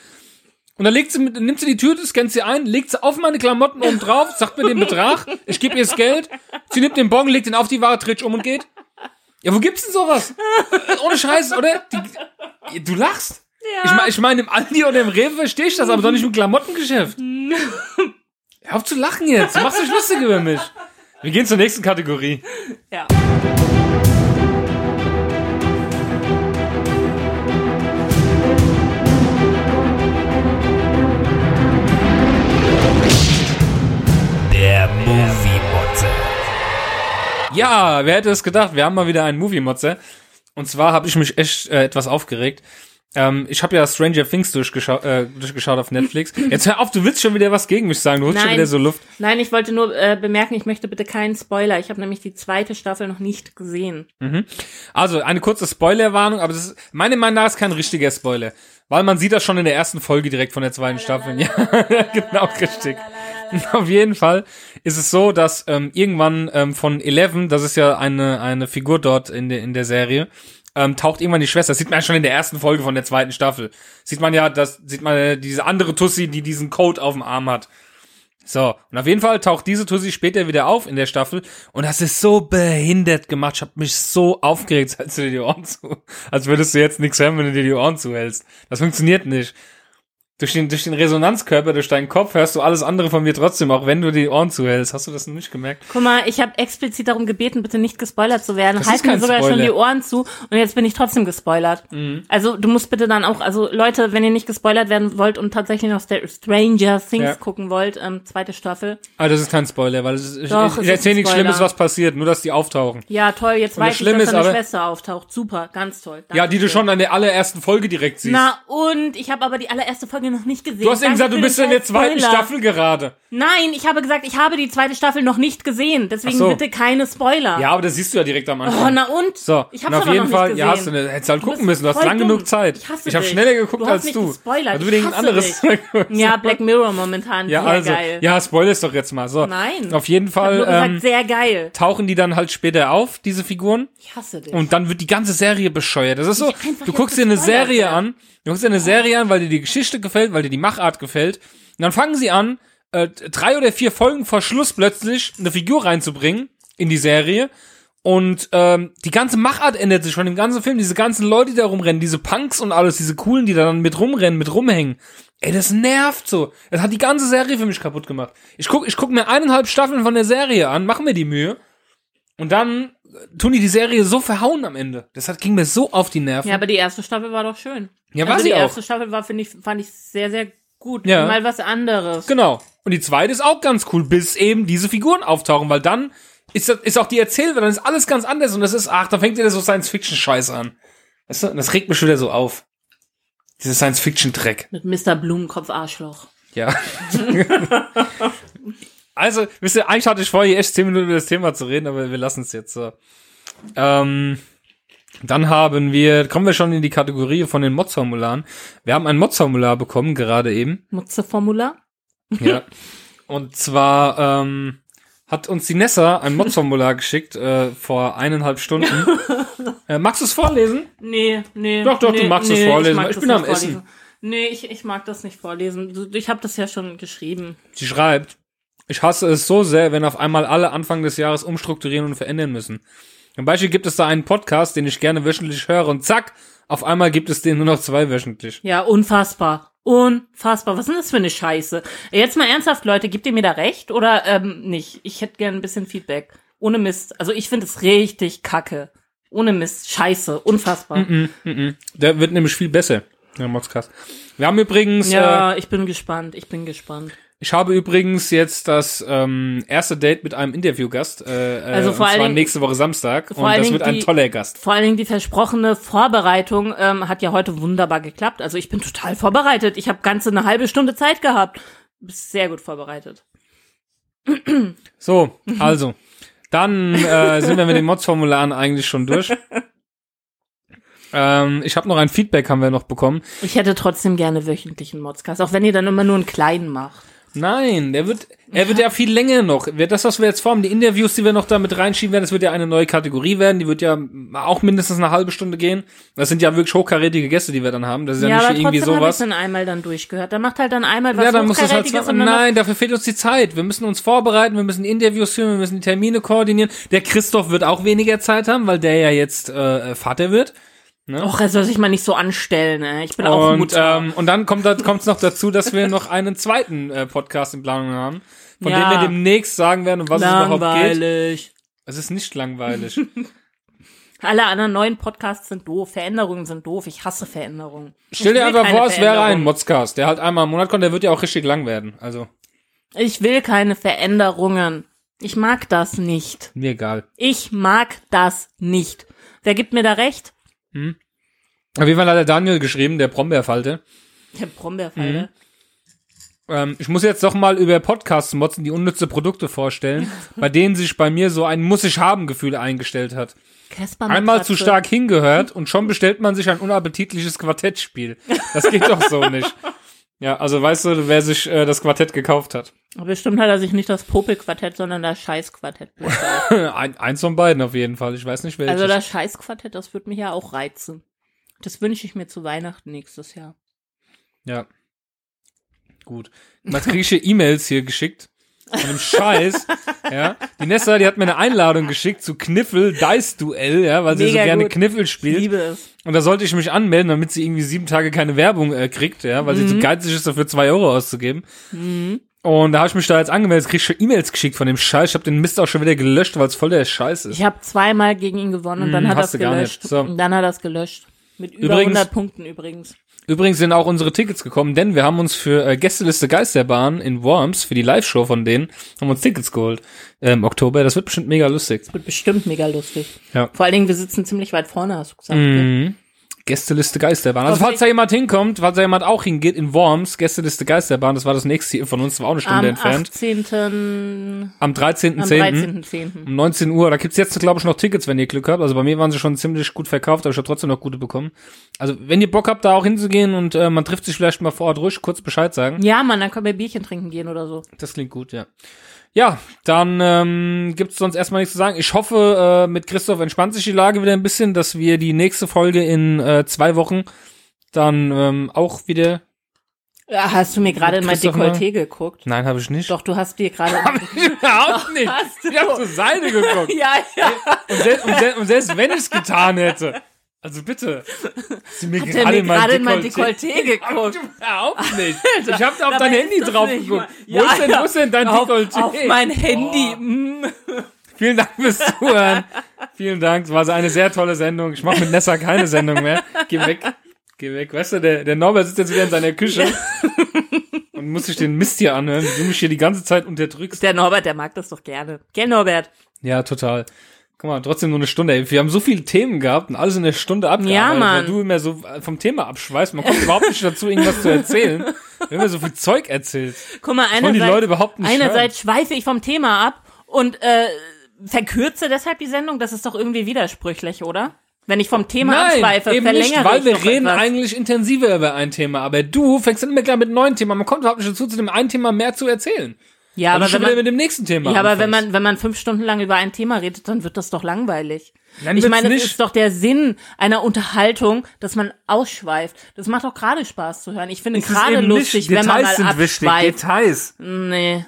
Und dann legt sie mit, nimmt sie die Tüte, scannt sie ein, legt sie auf meine Klamotten oben drauf, sagt mir den Betrag, ich gebe ihr das Geld, sie nimmt den Bon, legt ihn auf die Ware, dreht um und geht. Ja, wo gibt's denn sowas? Ohne Scheiß, oder? Die, du lachst. Ich meine, ich mein, im Aldi oder im Rewe verstehe ich das, aber doch nicht im Klamottengeschäft. Hör auf zu lachen jetzt. Du machst dich lustig über mich. Wir gehen zur nächsten Kategorie. ja. Der Movie-Motze. Ja, wer hätte es gedacht? Wir haben mal wieder einen Movie-Motze. Und zwar habe ich mich echt äh, etwas aufgeregt. Ähm, ich habe ja Stranger Things durchgeschaut, äh, durchgeschaut auf Netflix. Jetzt hör auf, du willst schon wieder was gegen mich sagen. Du holst schon wieder so Luft. Nein, ich wollte nur äh, bemerken, ich möchte bitte keinen Spoiler. Ich habe nämlich die zweite Staffel noch nicht gesehen. Also, eine kurze Spoilerwarnung, aber das ist, meiner Meinung nach ist kein richtiger Spoiler. Weil man sieht das schon in der ersten Folge direkt von der zweiten Staffel. Ja, genau, richtig. Auf jeden Fall ist es so, dass ähm, irgendwann ähm, von Eleven, das ist ja eine, eine Figur dort in der, in der Serie, ähm, taucht irgendwann die Schwester. Das sieht man ja schon in der ersten Folge von der zweiten Staffel. Sieht man ja, das sieht man äh, diese andere Tussi, die diesen Code auf dem Arm hat. So, und auf jeden Fall taucht diese Tussi später wieder auf in der Staffel und das ist so behindert gemacht. Ich hab mich so aufgeregt, als du dir die Ohren zu, als würdest du jetzt nichts hören, wenn du dir die Ohren zuhältst. Das funktioniert nicht. Durch den, durch den Resonanzkörper, durch deinen Kopf hörst du alles andere von mir trotzdem, auch wenn du die Ohren zuhältst. Hast du das noch nicht gemerkt? Guck mal, ich habe explizit darum gebeten, bitte nicht gespoilert zu werden. Das Halt mir sogar Spoiler. schon die Ohren zu und jetzt bin ich trotzdem gespoilert. Mhm. Also du musst bitte dann auch, also Leute, wenn ihr nicht gespoilert werden wollt und tatsächlich noch Stranger Things Ja. gucken wollt, ähm, zweite Staffel. Aber das ist kein Spoiler, weil es ist, Doch, ich, ich erzähle nichts. Schlimmes, was passiert, nur dass die auftauchen. Ja, toll, jetzt Und das weiß ich, dass deine Schwester auftaucht. Super, ganz toll. Ja, die du schon an der allerersten Folge direkt siehst. Na und ich habe aber die allererste Folge noch nicht gesehen. Du hast eben gesagt, du bist in der zweiten Spoiler. Staffel gerade. Nein, ich habe gesagt, ich habe die zweite Staffel noch nicht gesehen. Deswegen so. bitte keine Spoiler. Ja, aber das siehst du ja direkt am Anfang. Oh, na und? So, ich und hab's auf jeden noch Fall, nicht ja, gesehen. hast du, hättest halt Du gucken müssen, du hast lang dumm. genug Zeit. Ich hasse habe schneller geguckt Du als mich du. gespoilert. Weil du Ich hasse anderes Ja, Black Mirror momentan. Ja, sehr also, geil. ja, spoiler es doch jetzt mal. So, Nein. Auf jeden ich Fall nur gesagt, ähm, sehr geil. tauchen die dann halt später auf, diese Figuren. Ich hasse dich. Und dann wird die ganze Serie bescheuert. Das ist so, du guckst dir eine Serie an, du guckst dir eine Serie an, weil dir die Geschichte gefällt, weil dir die Machart gefällt. Und dann fangen sie an, äh, drei oder vier Folgen vor Schluss plötzlich eine Figur reinzubringen in die Serie. Und ähm, die ganze Machart ändert sich von dem ganzen Film. Diese ganzen Leute, die da rumrennen, diese Punks und alles, diese coolen, die da dann mit rumrennen, mit rumhängen. Ey, das nervt so. Das hat die ganze Serie für mich kaputt gemacht. Ich guck, ich guck mir eineinhalb Staffeln von der Serie an, mach mir die Mühe. Und dann tun die die Serie so verhauen am Ende. Das hat, ging mir so auf die Nerven. ja, aber die erste Staffel war doch schön. Ja, war also sie die auch. erste Staffel war, finde ich, fand ich sehr, sehr gut. Ja. Mal was anderes. Genau. Und die zweite ist auch ganz cool, bis eben diese Figuren auftauchen, weil dann ist, das, ist auch die Erzählwelt, dann ist alles ganz anders und das ist, ach, da fängt wieder so Science-Fiction-Scheiß an. Weißt du, das regt mich schon wieder so auf. Dieser Science-Fiction-Dreck. Mit Mr. Blumenkopf Arschloch. Ja. also, wisst ihr, eigentlich hatte ich vor, hier echt zehn Minuten über das Thema zu reden, aber wir lassen es jetzt so. Ähm, dann haben wir, kommen wir schon in die Kategorie von den Mods-Formularen. Wir haben ein Mods-Formular bekommen, gerade eben. Mutze-Formular? Ja. Und zwar ähm, hat uns die Nessa ein Mod-Formular geschickt äh, vor eineinhalb Stunden. äh, magst du es vorlesen? Nee, nee. Doch, doch, nee, du magst es nee, vorlesen, mag ich das bin am nicht Essen. vorlesen. Nee, ich, ich mag das nicht vorlesen. Ich habe das ja schon geschrieben. Sie schreibt, ich hasse es so sehr, wenn auf einmal alle Anfang des Jahres umstrukturieren und verändern müssen. Zum Beispiel gibt es da einen Podcast, den ich gerne wöchentlich höre und zack, auf einmal gibt es den nur noch zwei wöchentlich. Ja, unfassbar. Unfassbar. Was ist denn das für eine Scheiße? Jetzt mal ernsthaft, Leute, gebt ihr mir da recht oder ähm, nicht? Ich hätte gern ein bisschen Feedback. Ohne Mist. Also ich finde es richtig kacke. Ohne Mist. Scheiße. Unfassbar. Der wird nämlich viel besser, der Modcast. Wir haben übrigens, äh, Ja, ich bin gespannt. Ich bin gespannt. Ich habe übrigens jetzt das ähm, erste Date mit einem Interviewgast, äh, Also äh, vor und zwar nächste Woche Samstag vor und das wird ein die- toller Gast. Vor allen Dingen die versprochene Vorbereitung ähm, hat ja heute wunderbar geklappt. Also ich bin total vorbereitet. Ich habe ganze eine halbe Stunde Zeit gehabt. Bist sehr gut vorbereitet. So, also. Dann äh, sind wir mit den Mods-Formularen eigentlich schon durch. ähm, ich habe noch ein Feedback, haben wir noch bekommen. Ich hätte trotzdem gerne wöchentlichen Modcast, auch wenn ihr dann immer nur einen kleinen macht. Nein, der wird, er wird ja viel länger noch. Das, was wir jetzt vorhaben, die Interviews, die wir noch damit reinschieben werden, das wird ja eine neue Kategorie werden. Die wird ja auch mindestens eine halbe Stunde gehen. Das sind ja wirklich hochkarätige Gäste, die wir dann haben. Das ist ja, Ja, nicht aber irgendwie trotzdem sowas. dann einmal dann durchgehört. Dann macht halt dann einmal was Ja, dann muss das halt Nein, dafür fehlt uns die Zeit. Wir müssen uns vorbereiten, wir müssen Interviews führen, wir müssen die Termine koordinieren. Der Christoph wird auch weniger Zeit haben, weil der ja jetzt äh, Vater wird. Och, er soll sich mal nicht so anstellen, ey. Ich bin auch Und, Mutter. ähm, und dann kommt es noch dazu, dass wir noch einen zweiten äh, Podcast in Planung haben, von Ja. dem wir demnächst sagen werden, um was es überhaupt geht. Langweilig. Es ist nicht langweilig. Alle anderen neuen Podcasts sind doof. Veränderungen sind doof. Ich hasse Veränderungen. Stell dir einfach vor, es wäre ein. Modscast, der halt einmal im Monat kommt, der wird ja auch richtig lang werden. Also, Ich will keine Veränderungen. Ich mag das nicht. mir egal. Ich mag das nicht. Wer gibt mir da recht? Auf jeden Fall hat der Daniel geschrieben, der Brombeerfalte. Der Brombeerfalle. Ähm, ich muss jetzt doch mal über Podcasts motzen, die unnütze Produkte vorstellen, bei denen sich bei mir so ein Muss-ich-haben-Gefühl eingestellt hat. Einmal zu stark hingehört und schon bestellt man sich ein unappetitliches Quartettspiel. Das geht doch so nicht. Ja, also weißt du, wer sich äh, das Quartett gekauft hat? Aber Bestimmt hat er sich nicht das Popelquartett, sondern das Scheißquartett bestellt. ein, eins von beiden auf jeden Fall. Ich weiß nicht welches. Also das Scheißquartett, das würde mich ja auch reizen. Das wünsche ich mir zu Weihnachten nächstes Jahr. ja. Gut. Was kriege ich hier E-Mails hier geschickt? Von einem Scheiß. ja. Die Nessa, die hat mir eine Einladung geschickt zu Kniffel Dice Duell, ja, weil sie so gerne gut. Kniffel Ich spielt. liebe es. Und da sollte ich mich anmelden, damit sie irgendwie sieben Tage keine Werbung äh, kriegt, ja, weil sie Mhm. zu geizig ist, dafür zwei Euro auszugeben. Und da habe ich mich da jetzt angemeldet, krieg ich schon E-Mails geschickt von dem Scheiß. Ich habe den Mist auch schon wieder gelöscht, weil es voll der Scheiß ist. Ich habe zweimal gegen ihn gewonnen und dann Hm, hat er es gelöscht. nicht. So. Und dann hat er es gelöscht. Mit über Übrigens- 100 Punkten übrigens. Übrigens sind auch unsere Tickets gekommen, denn wir haben uns für äh, Gästeliste Geisterbahn in Worms, für die Live-Show von denen, haben uns Tickets geholt äh, im Oktober. Das wird bestimmt mega lustig. Wird bestimmt mega lustig. Ja. Vor allen Dingen, wir sitzen ziemlich weit vorne, hast du gesagt. gell? Mhm. Gästeliste Geisterbahn. Also Okay. falls da jemand hinkommt, falls da jemand auch hingeht in Worms, Gästeliste Geisterbahn, das war das nächste hier von uns, das war auch eine Stunde Am entfernt. 18. Am Am 13.10. 13.10. um 19 Uhr. Da gibt's jetzt, glaube ich, noch Tickets, wenn ihr Glück habt. Also bei mir waren sie schon ziemlich gut verkauft, aber ich habe trotzdem noch gute bekommen. Also wenn ihr Bock habt, da auch hinzugehen und äh, man trifft sich vielleicht mal vor Ort ruhig, kurz Bescheid sagen. Ja, Mann, dann können wir Bierchen trinken gehen oder so. Das klingt gut, ja. Ja, dann ähm, gibt's sonst erstmal nichts zu sagen. Ich hoffe, äh, mit Christoph entspannt sich die Lage wieder ein bisschen, dass wir die nächste Folge in äh, zwei Wochen dann ähm, auch wieder. Ja, hast du mir gerade in mein Dekolleté geguckt? Nein, habe ich nicht. Doch, du hast dir gerade. Überhaupt nicht. Hast du. Ich habe zur Seite geguckt. ja, ja. Und, selbst, und, selbst, und selbst wenn ich es getan hätte. Also bitte. Sie mir Hat er mir gerade in mein Dekolleté geguckt? Überhaupt nicht. Ich habe da auf dein Handy drauf geguckt. mal- Wo, ist denn, wo ist denn dein auf, Dekolleté? Auf mein Handy. Mm. Vielen Dank fürs Zuhören. Vielen Dank. Es war so eine sehr tolle Sendung. Ich mache mit Nessa keine Sendung mehr. Geh weg. Geh weg. Weißt du, der, der Norbert sitzt jetzt wieder in seiner Küche und muss sich den Mist hier anhören, wie du mich hier die ganze Zeit unterdrückst. Der Norbert, der mag das doch gerne. Gell, Norbert? Ja, total. Guck mal, trotzdem nur eine Stunde. Wir haben so viele Themen gehabt und alles in der Stunde abgearbeitet, Ja, Mann. weil du immer so vom Thema abschweißt. Man kommt überhaupt nicht dazu, irgendwas zu erzählen. Haben ja so viel Zeug erzählt. Guck mal, wollen die einerseits, Leute überhaupt nicht einerseits schweife ich vom Thema ab und äh, verkürze deshalb die Sendung. Das ist doch irgendwie widersprüchlich, oder? Wenn ich vom Thema abschweife, eben verlängere nicht, weil ich wir reden etwas. eigentlich intensiver über ein Thema. Aber du fängst dann immer gleich mit neuen Themen. an. Man kommt überhaupt nicht dazu, zu dem einen Thema mehr zu erzählen. Ja, aber schon wenn man, mit dem nächsten Thema ja, aber wenn man, wenn man fünf Stunden lang über ein Thema redet, dann wird das doch langweilig. Dann ich meine, nicht. es ist doch der Sinn einer Unterhaltung, dass man ausschweift. Das macht doch gerade Spaß zu hören. Ich finde gerade lustig, wenn man mal sind wichtig. abschweift. Details. Nee,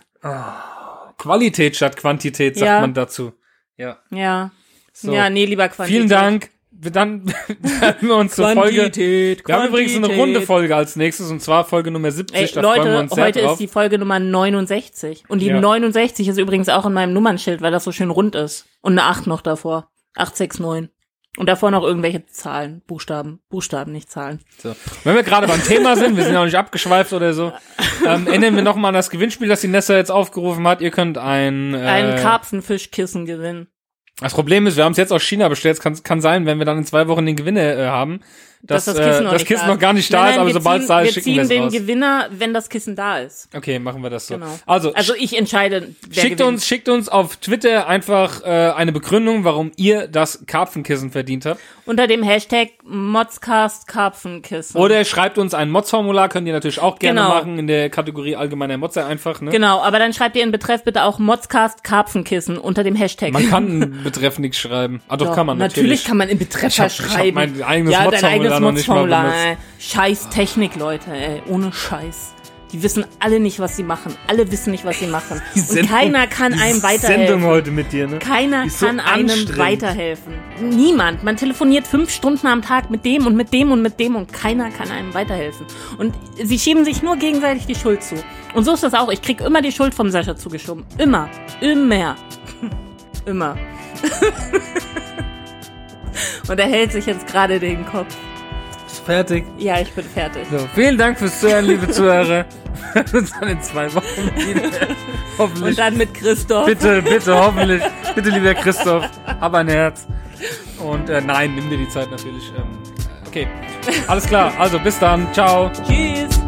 Qualität statt Quantität, sagt Ja. man dazu. Ja. ja. So. Ja, nee, lieber Quantität. Vielen Dank. Dann hören wir uns zur Folge. Quantität, Wir haben übrigens eine runde Folge als nächstes und zwar Folge Nummer 70. Ey, da freuen wir Leute, uns sehr heute drauf. ist die Folge Nummer 69. Und die Ja. 69 ist übrigens auch in meinem Nummernschild, weil das so schön rund ist. Und eine 8 noch davor. 869. Und davor noch irgendwelche Zahlen, Buchstaben. Buchstaben, nicht Zahlen. So. Wenn wir gerade beim Thema sind, wir sind auch nicht abgeschweift oder so, ähm, erinnern wir nochmal an das Gewinnspiel, das die Nessa jetzt aufgerufen hat. Ihr könnt ein... Äh, Ein Karpfenfischkissen gewinnen. Das Problem ist, wir haben es jetzt aus China bestellt. Es kann, kann sein, wenn wir dann in zwei Wochen den Gewinner äh, haben, dass, Dass das Kissen, äh, das Kissen noch gar nicht da Nein, ist, nein, aber wir sobald es da ist, wir schicken ziehen wir es den raus. Gewinner, wenn das Kissen da ist. Okay, machen wir das so. Genau. Also, Also ich entscheide, wer schickt gewinnt. uns, schickt uns auf Twitter einfach äh, eine Begründung, warum ihr das Karpfenkissen verdient habt. unter dem Hashtag Modscast Karpfenkissen. Oder schreibt uns ein Mods-Formular, könnt ihr natürlich auch gerne Genau. machen in der Kategorie allgemeiner Motzer einfach. Ne? Genau, aber dann schreibt ihr in Betreff bitte auch Modscast Karpfenkissen unter dem Hashtag. Man kann einen Betreff nichts schreiben. Ah, doch, Doch, kann man natürlich. Natürlich kann man in Betreffer hab- ich hab schreiben. mein eigenes ja, dein Modsformular ey. Scheiß Technik, Leute, ey. Ohne Scheiß. Die wissen alle nicht, was sie machen. Alle wissen nicht, was sie machen. Die Und Sendung- keiner kann einem Sendung weiterhelfen. heute mit dir, ne? Keiner so kann einem weiterhelfen. Niemand. Man telefoniert fünf Stunden am Tag mit dem und mit dem und mit dem und keiner kann einem weiterhelfen. Und sie schieben sich nur gegenseitig die Schuld zu. Und so ist das auch. Ich krieg immer die Schuld vom Sascha zugeschoben. Immer. Immer. immer. und er hält sich jetzt gerade den Kopf. Fertig. Ja, ich bin fertig. So, vielen Dank fürs Zuhören, liebe Zuhörer. Wir hören uns dann in zwei Wochen wieder. Hoffentlich. Und dann mit Christoph. bitte, bitte, hoffentlich. Bitte, lieber Christoph, hab ein Herz. Und äh, nein, nimm dir die Zeit natürlich. Ähm, okay, alles klar. Also bis dann. Ciao. Tschüss.